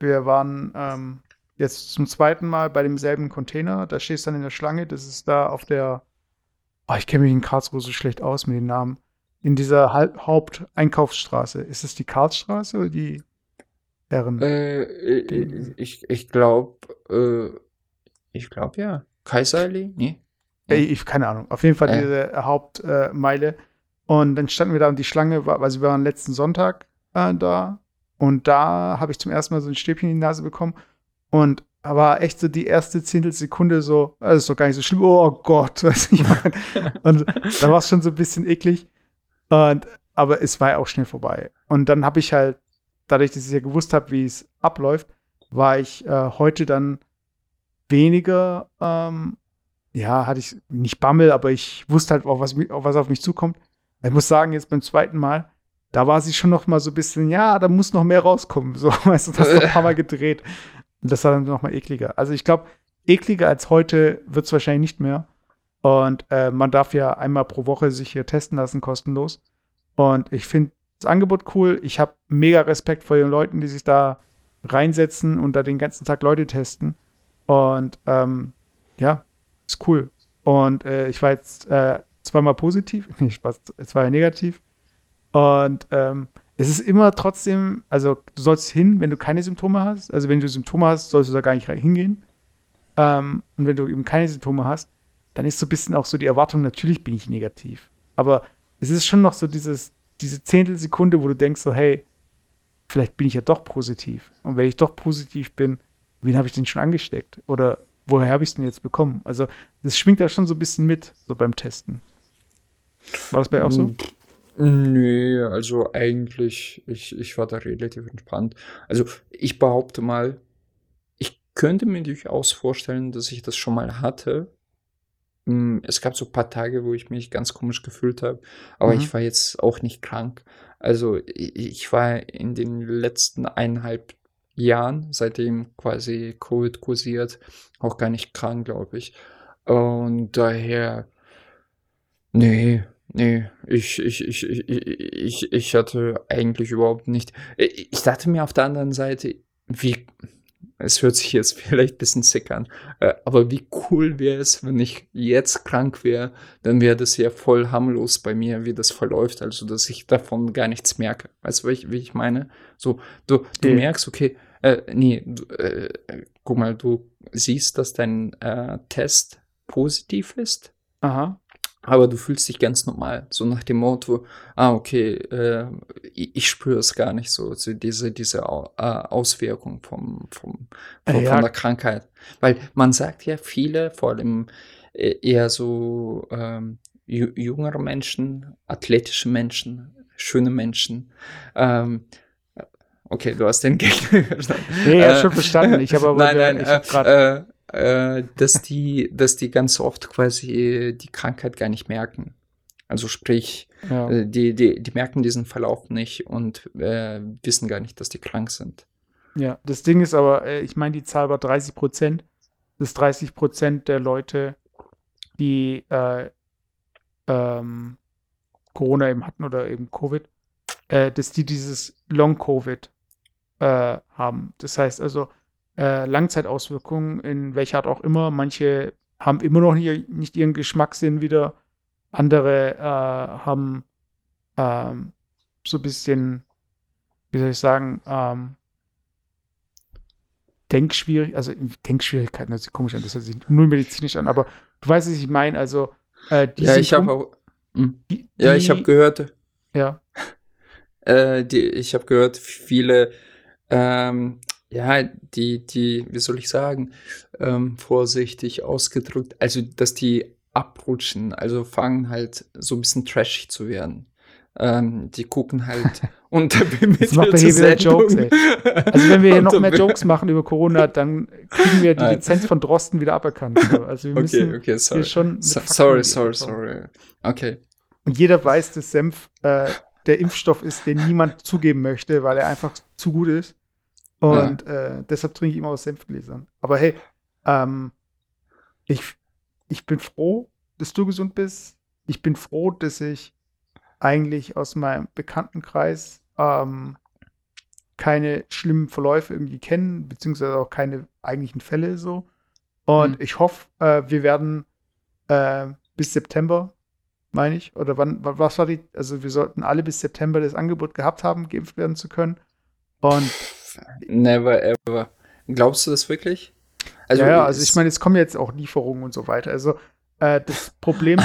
wir waren ähm, jetzt zum zweiten Mal bei demselben Container. Da stehst du dann in der Schlange. Das ist da auf der. Oh, ich kenne mich in Karlsruhe so schlecht aus mit den Namen. In dieser Haupteinkaufsstraße. Ist es die Karlsstraße oder die Herren? Äh, die, ich ich glaube, äh, ich glaube ja. Kaiserli? Nee. nee. Ich, keine Ahnung. Auf jeden Fall äh. diese Hauptmeile. Und dann standen wir da und die Schlange war, weil wir waren letzten Sonntag äh, da und da habe ich zum ersten Mal so ein Stäbchen in die Nase bekommen. Und war echt so die erste Zehntelsekunde so, also ist doch gar nicht so schlimm, oh Gott, weiß ich meine. Und da war es schon so ein bisschen eklig. Und, aber es war ja auch schnell vorbei. Und dann habe ich halt, dadurch, dass ich ja gewusst habe, wie es abläuft, war ich äh, heute dann weniger, ähm, ja, hatte ich nicht Bammel, aber ich wusste halt auch, was, was auf mich zukommt. Ich muss sagen, jetzt beim zweiten Mal, da war sie schon noch mal so ein bisschen, ja, da muss noch mehr rauskommen. So, weißt du, das noch ein paar Mal gedreht. Und das war dann noch mal ekliger. Also ich glaube, ekliger als heute wird es wahrscheinlich nicht mehr. Und äh, man darf ja einmal pro Woche sich hier testen lassen, kostenlos. Und ich finde das Angebot cool. Ich habe mega Respekt vor den Leuten, die sich da reinsetzen und da den ganzen Tag Leute testen. Und ähm, ja, ist cool. Und äh, ich war jetzt äh, zweimal positiv, es war ja negativ. Und ähm, es ist immer trotzdem, also du sollst hin, wenn du keine Symptome hast. Also wenn du Symptome hast, sollst du da gar nicht hingehen. Ähm, und wenn du eben keine Symptome hast, dann ist so ein bisschen auch so die Erwartung, natürlich bin ich negativ. Aber es ist schon noch so dieses, diese Zehntelsekunde, wo du denkst so, hey, vielleicht bin ich ja doch positiv. Und wenn ich doch positiv bin, wen habe ich denn schon angesteckt? Oder woher habe ich es denn jetzt bekommen? Also das schwingt da schon so ein bisschen mit, so beim Testen. War das bei dir auch so? Nee, also eigentlich, ich, ich war da relativ entspannt. Also ich behaupte mal, ich könnte mir durchaus vorstellen, dass ich das schon mal hatte. hm, es gab so ein paar Tage, wo ich mich ganz komisch gefühlt habe, aber Mhm. ich war jetzt auch nicht krank. Also ich, ich war in den letzten eineinhalb Jahren, seitdem quasi Covid kursiert, auch gar nicht krank, glaube ich. Und daher, nee, nee, ich, ich, ich, ich, ich, ich hatte eigentlich überhaupt nicht. Ich dachte mir auf der anderen Seite, wie, es hört sich jetzt vielleicht ein bisschen sick an, äh, aber wie cool wäre es, wenn ich jetzt krank wäre, dann wäre das ja voll harmlos bei mir, wie das verläuft, also dass ich davon gar nichts merke. Weißt du, wie ich, wie ich meine? So, du, du Ja. merkst, okay, äh, nee, du, äh, guck mal, du siehst, dass dein äh, Test positiv ist, Aha. Aber du fühlst dich ganz normal. So nach dem Motto, ah, okay, äh, ich, ich spüre es gar nicht so, so diese, diese Au- äh, Auswirkung vom, vom, von, Ja. von der Krankheit. Weil man sagt ja, viele, vor allem äh, eher so ähm, jüngere Menschen, athletische Menschen, schöne Menschen, ähm, Okay, du hast den Gag verstanden. Nee, ich Äh, schon verstanden. Ich habe aber nein, nein, ich hab äh, grad, äh, äh, dass die, dass die ganz oft quasi die Krankheit gar nicht merken. Also sprich, ja. äh, die, die, die merken diesen Verlauf nicht und äh, wissen gar nicht, dass die krank sind. Ja, das Ding ist aber, äh, ich meine, die Zahl war 30 Prozent. Das ist 30 Prozent der Leute, die äh, ähm, Corona eben hatten oder eben Covid, äh, dass die dieses Long-Covid äh, haben. Das heißt also äh, Langzeitauswirkungen in welcher Art auch immer. Manche haben immer noch nie, nicht ihren Geschmackssinn wieder. Andere äh, haben ähm, so ein bisschen, wie soll ich sagen, ähm, Denkschwierig, also Denkschwierigkeiten, das sich komisch an, das hört sich null medizinisch an, aber du weißt, was ich meine, also äh, Ja, ich habe auch. Hm. die, Ja, ich habe gehört, ja, äh, die, ich habe gehört, viele, ähm, ja, die, die, wie soll ich sagen, ähm, vorsichtig ausgedrückt, also dass die abrutschen, also fangen halt so ein bisschen trashig zu werden. Ähm, die gucken halt unterbemmittelte macht er hier wieder Jokes, Sendungen. Also wenn wir hier noch mehr Jokes machen über Corona, dann kriegen wir die. Lizenz von Drosten wieder aberkannt. So. Also wir müssen Okay, okay, sorry. hier schon So, sorry, sorry, sorry. Okay. Und jeder weiß, dass Senf äh, der Impfstoff ist, den niemand zugeben möchte, weil er einfach zu gut ist. Und äh, deshalb trinke ich immer aus Senfgläsern. Aber hey, ähm, ich, ich bin froh, dass du gesund bist. Ich bin froh, dass ich eigentlich aus meinem Bekanntenkreis ähm, keine schlimmen Verläufe irgendwie kenne, beziehungsweise auch keine eigentlichen Fälle so. Und Mhm. ich hoffe, äh, wir werden äh, bis September, meine ich, oder wann, wa- was war die, also wir sollten alle bis September das Angebot gehabt haben, geimpft werden zu können. Und Never ever. Glaubst du das wirklich? ja, ja, also ich meine, es kommen jetzt auch Lieferungen und so weiter. Also äh, das Problem,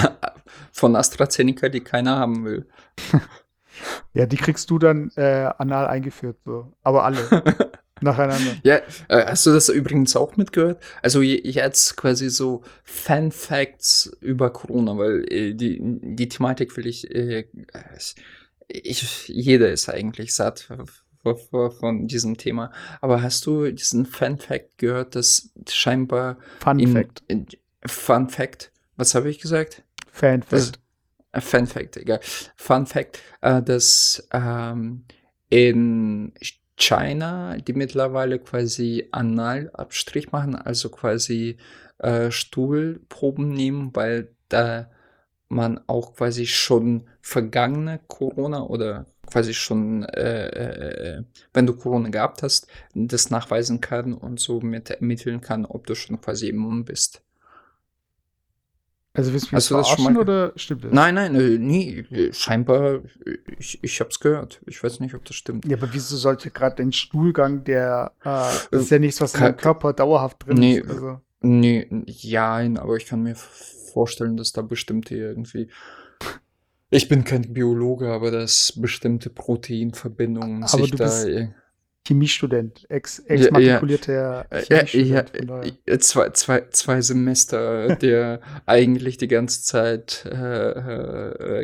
von AstraZeneca, die keiner haben will. ja, die kriegst du dann äh, anal eingeführt, so. Aber alle nacheinander. Ja, äh, hast du das übrigens auch mitgehört? Also je- jetzt quasi so Fan Facts über Corona, weil äh, die, die Thematik will ich, äh, ich, jeder ist eigentlich satt von, diesem Thema. Aber hast du diesen Fan Fact gehört, dass scheinbar Fun in, Fact. In, Fun Fact, was habe ich gesagt? Fan Das, Fact. äh, Fun Fact, egal. Fun Fact, äh, dass ähm, in China die mittlerweile quasi Analabstrich machen, also quasi äh, Stuhlproben nehmen, weil da man auch quasi schon vergangene Corona oder quasi schon, äh, äh, wenn du Corona gehabt hast, das nachweisen kann und somit ermitteln kann, ob du schon quasi immun bist. Also willst du mich du das schon mal oder stimmt das? Nein, nein, äh, äh, scheinbar, äh, ich, ich hab's gehört. Ich weiß nicht, ob das stimmt. Ja, aber wieso sollte gerade dein Stuhlgang, der äh, das ist Äh, ja nichts, was in deinem Körper dauerhaft drin Nee, ist. Also, Nee, ja, aber ich kann mir vorstellen, dass da bestimmte irgendwie. Ich bin kein Biologe, aber dass bestimmte Proteinverbindungen Aber sich du da. bist äh, Chemiestudent, ex, Ja, exmatrikulierter äh, ja, ja, Chemiestudent. von daher. äh, zwei, zwei, zwei Semester, der eigentlich die ganze Zeit äh,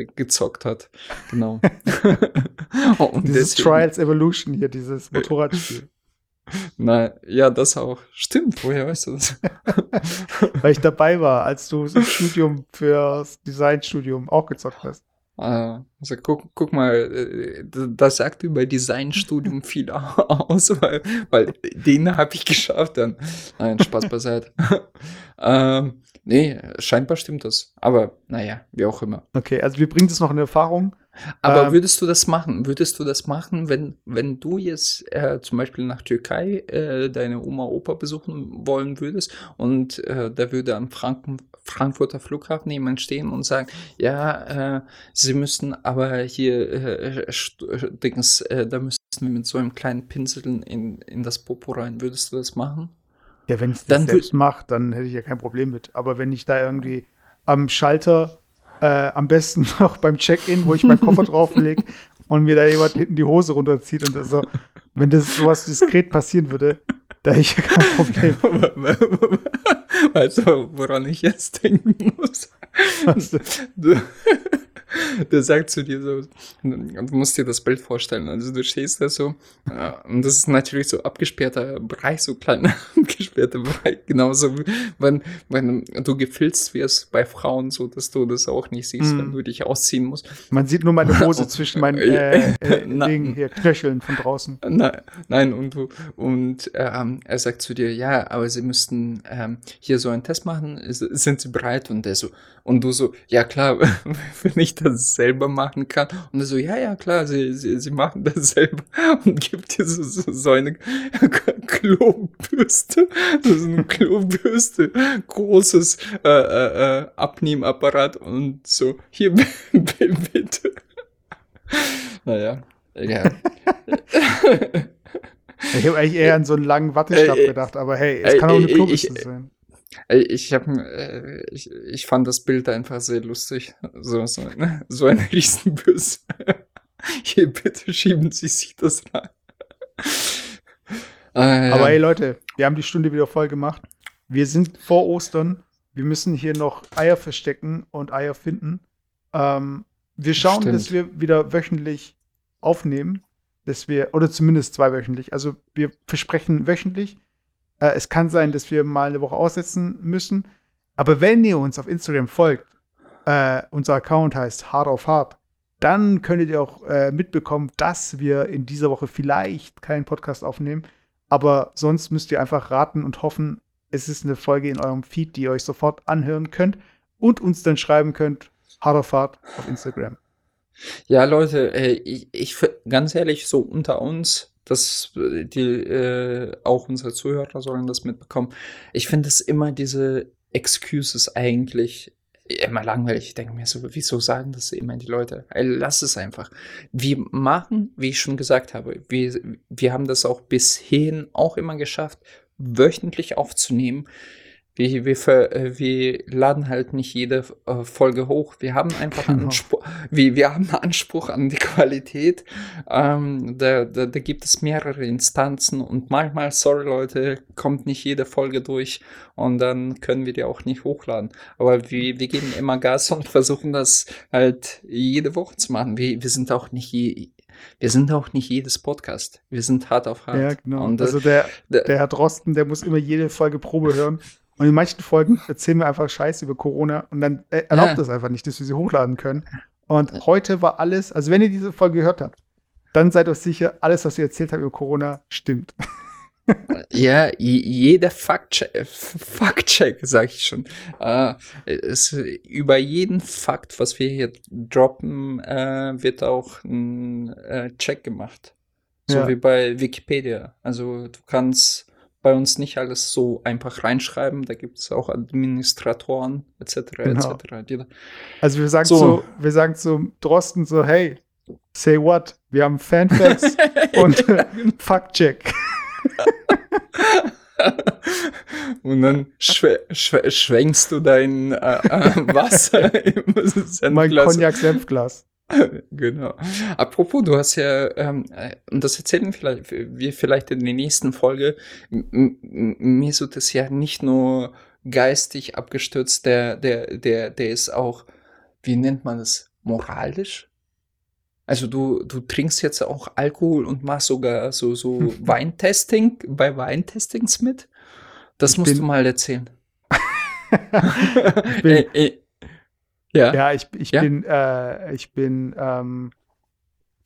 äh, gezockt hat. Genau. Und Dieses deswegen- Trials Evolution hier, dieses Motorradspiel. Na, ja, das auch. Stimmt, woher weißt du das? Weil ich dabei war, als du im Studium fürs Designstudium auch gezockt hast. Ah, also guck, guck mal, äh, das sagt über Designstudium viel aus, weil, weil den habe ich geschafft dann. Nein, Spaß beiseite. ähm, nee, scheinbar stimmt das. Aber naja, wie auch immer. Okay, also wir bringen das noch in Erfahrung. Aber ähm, würdest du das machen? Würdest du das machen, wenn, wenn du jetzt äh, zum Beispiel nach Türkei äh, deine Oma, Opa besuchen wollen würdest und äh, da würde am Franken, Frankfurter Flughafen jemand stehen und sagen, ja, äh, sie müssten aber hier äh, äh, Dings, da müssten wir mit so einem kleinen Pinsel in, in das Popo rein. Würdest du das machen? Ja, wenn es das selbst macht, dann hätte ich ja kein Problem mit. Aber wenn ich da irgendwie am Schalter äh, am besten noch beim Check-in, wo ich meinen Koffer drauflege und mir da jemand hinten die Hose runterzieht und so. Wenn das sowas diskret passieren würde, da hätte ich ja kein Problem. Weißt du, woran ich jetzt denken muss? Du, der sagt zu dir so, du musst dir das Bild vorstellen. Also du stehst da so, und das ist natürlich so abgesperrter Bereich, so kleiner abgesperrter Bereich, genauso wie wenn, wenn du gefilzt wirst bei Frauen, so dass du das auch nicht siehst, mm. wenn du dich ausziehen musst. Man sieht nur meine Hose zwischen meinen äh, äh, Dingen hier, Knöcheln von draußen. Nein, nein und du, und ähm, er sagt zu dir, ja, aber sie müssten ähm, hier so einen Test machen, sind sie bereit? Und der so, und du so, ja klar, wenn ich das selber machen kann. Und er so, ja, ja, klar, sie, sie, sie machen das selber und gibt dir so, so, so eine Klobürste. Das ist eine Klobürste, großes äh, äh, äh Abnehmapparat und so, hier bitte. Naja, ja. Ich habe eigentlich eher an so einen langen Wattestab äh, gedacht, aber hey, es kann auch eine Klobürste sein. Ich, hab, äh, ich, ich fand das Bild einfach sehr lustig. So, so, ne? so ein Riesenbüss. Hier, bitte schieben Sie sich das rein. Äh, Aber hey Leute, wir haben die Stunde wieder voll gemacht. Wir sind vor Ostern. Wir müssen hier noch Eier verstecken und Eier finden. Ähm, wir schauen, Stimmt. dass wir wieder wöchentlich aufnehmen. Dass wir, oder zumindest zweiwöchentlich. Also wir versprechen wöchentlich. Äh, es kann sein, dass wir mal eine Woche aussetzen müssen. Aber wenn ihr uns auf Instagram folgt, äh, unser Account heißt Hard auf Hard, dann könntet ihr auch äh, mitbekommen, dass wir in dieser Woche vielleicht keinen Podcast aufnehmen. Aber sonst müsst ihr einfach raten und hoffen, es ist eine Folge in eurem Feed, die ihr euch sofort anhören könnt und uns dann schreiben könnt, Hard auf Hard auf Instagram. Ja, Leute, äh, ich, ich ganz ehrlich, so unter uns, dass äh, die äh, auch unsere Zuhörer sollen das mitbekommen. Ich finde es immer diese Excuses eigentlich immer langweilig. Ich denke mir so, wieso sagen das immer die Leute? Lass es einfach. Wir machen, wie ich schon gesagt habe, wir, wir haben das auch bisher auch immer geschafft, wöchentlich aufzunehmen. Wir, wir, äh, wir laden halt nicht jede äh, Folge hoch. Wir haben einfach genau. Anspruch, wir, wir haben Anspruch an die Qualität. Ähm, da, da, da gibt es mehrere Instanzen und manchmal, sorry Leute, kommt nicht jede Folge durch und dann können wir die auch nicht hochladen. Aber wir, wir geben immer Gas und versuchen das halt jede Woche zu machen. Wir, wir sind auch nicht je, wir sind auch nicht jedes Podcast. Wir sind hart auf hart. Ja, genau. Und, also der, der, der Herr Drosten, der muss immer jede Folge Probe hören. Und in manchen Folgen erzählen wir einfach Scheiße über Corona und dann äh, erlaubt ja. das einfach nicht, dass wir sie hochladen können. Und heute war alles, also wenn ihr diese Folge gehört habt, dann seid euch sicher, alles, was ihr erzählt habt über Corona, stimmt. Ja, jeder Faktcheck, Faktcheck, sag ich schon. Äh, es, über jeden Fakt, was wir hier droppen, äh, wird auch ein äh, Check gemacht. So ja. wie bei Wikipedia. Also du kannst bei uns nicht alles so einfach reinschreiben. Da gibt es auch Administratoren etc. Genau. etc. Also wir sagen so. so, wir sagen zu Drosten so, hey, say what? Wir haben Fanfacts und äh, Fact-Check. Und dann schw schw schwenkst du dein äh, äh, Wasser im Mein Cognac-Senfglas. genau. Apropos, du hast ja, ähm, äh, und das erzählen vielleicht, wir vielleicht in der nächsten Folge, mir so das ja nicht nur geistig abgestürzt, der, der, der, der ist auch, wie nennt man das, moralisch? Also du, du trinkst jetzt auch Alkohol und machst sogar so, so Weintesting, bei Weintestings mit? Das Ich musst du mal erzählen. Ich bin, Äh, äh, ja. ja, ich, ich Ja? bin, äh, ich bin, ähm,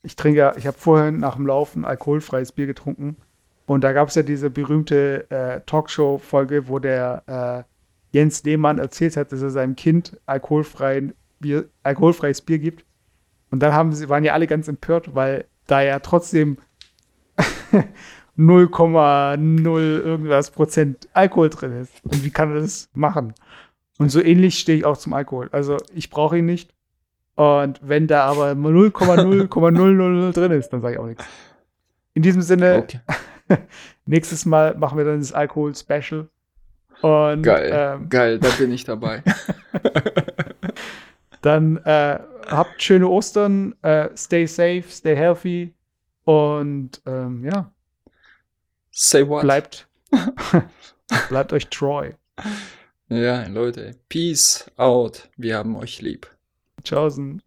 ich trinke, ich habe vorhin nach dem Laufen alkoholfreies Bier getrunken. Und da gab es ja diese berühmte äh, Talkshow-Folge, wo der äh, Jens Lehmann erzählt hat, dass er seinem Kind alkoholfreien Bier, alkoholfreies Bier gibt. Und dann haben sie, waren ja alle ganz empört, weil da ja trotzdem 0,0 irgendwas Prozent Alkohol drin ist. Und wie kann er das machen? Und so ähnlich stehe ich auch zum Alkohol. Also ich brauche ihn nicht. Und wenn da aber 0,0,000 drin ist, dann sage ich auch nichts. In diesem Sinne, Okay. nächstes Mal machen wir dann das Alkohol-Special. Und Geil. ähm, Geil, da bin ich dabei. dann äh, habt schöne Ostern, äh, stay safe, stay healthy und ähm, ja, Say what? bleibt, bleibt euch treu. Ja, Leute. Peace out. Wir haben euch lieb. Tschaußen.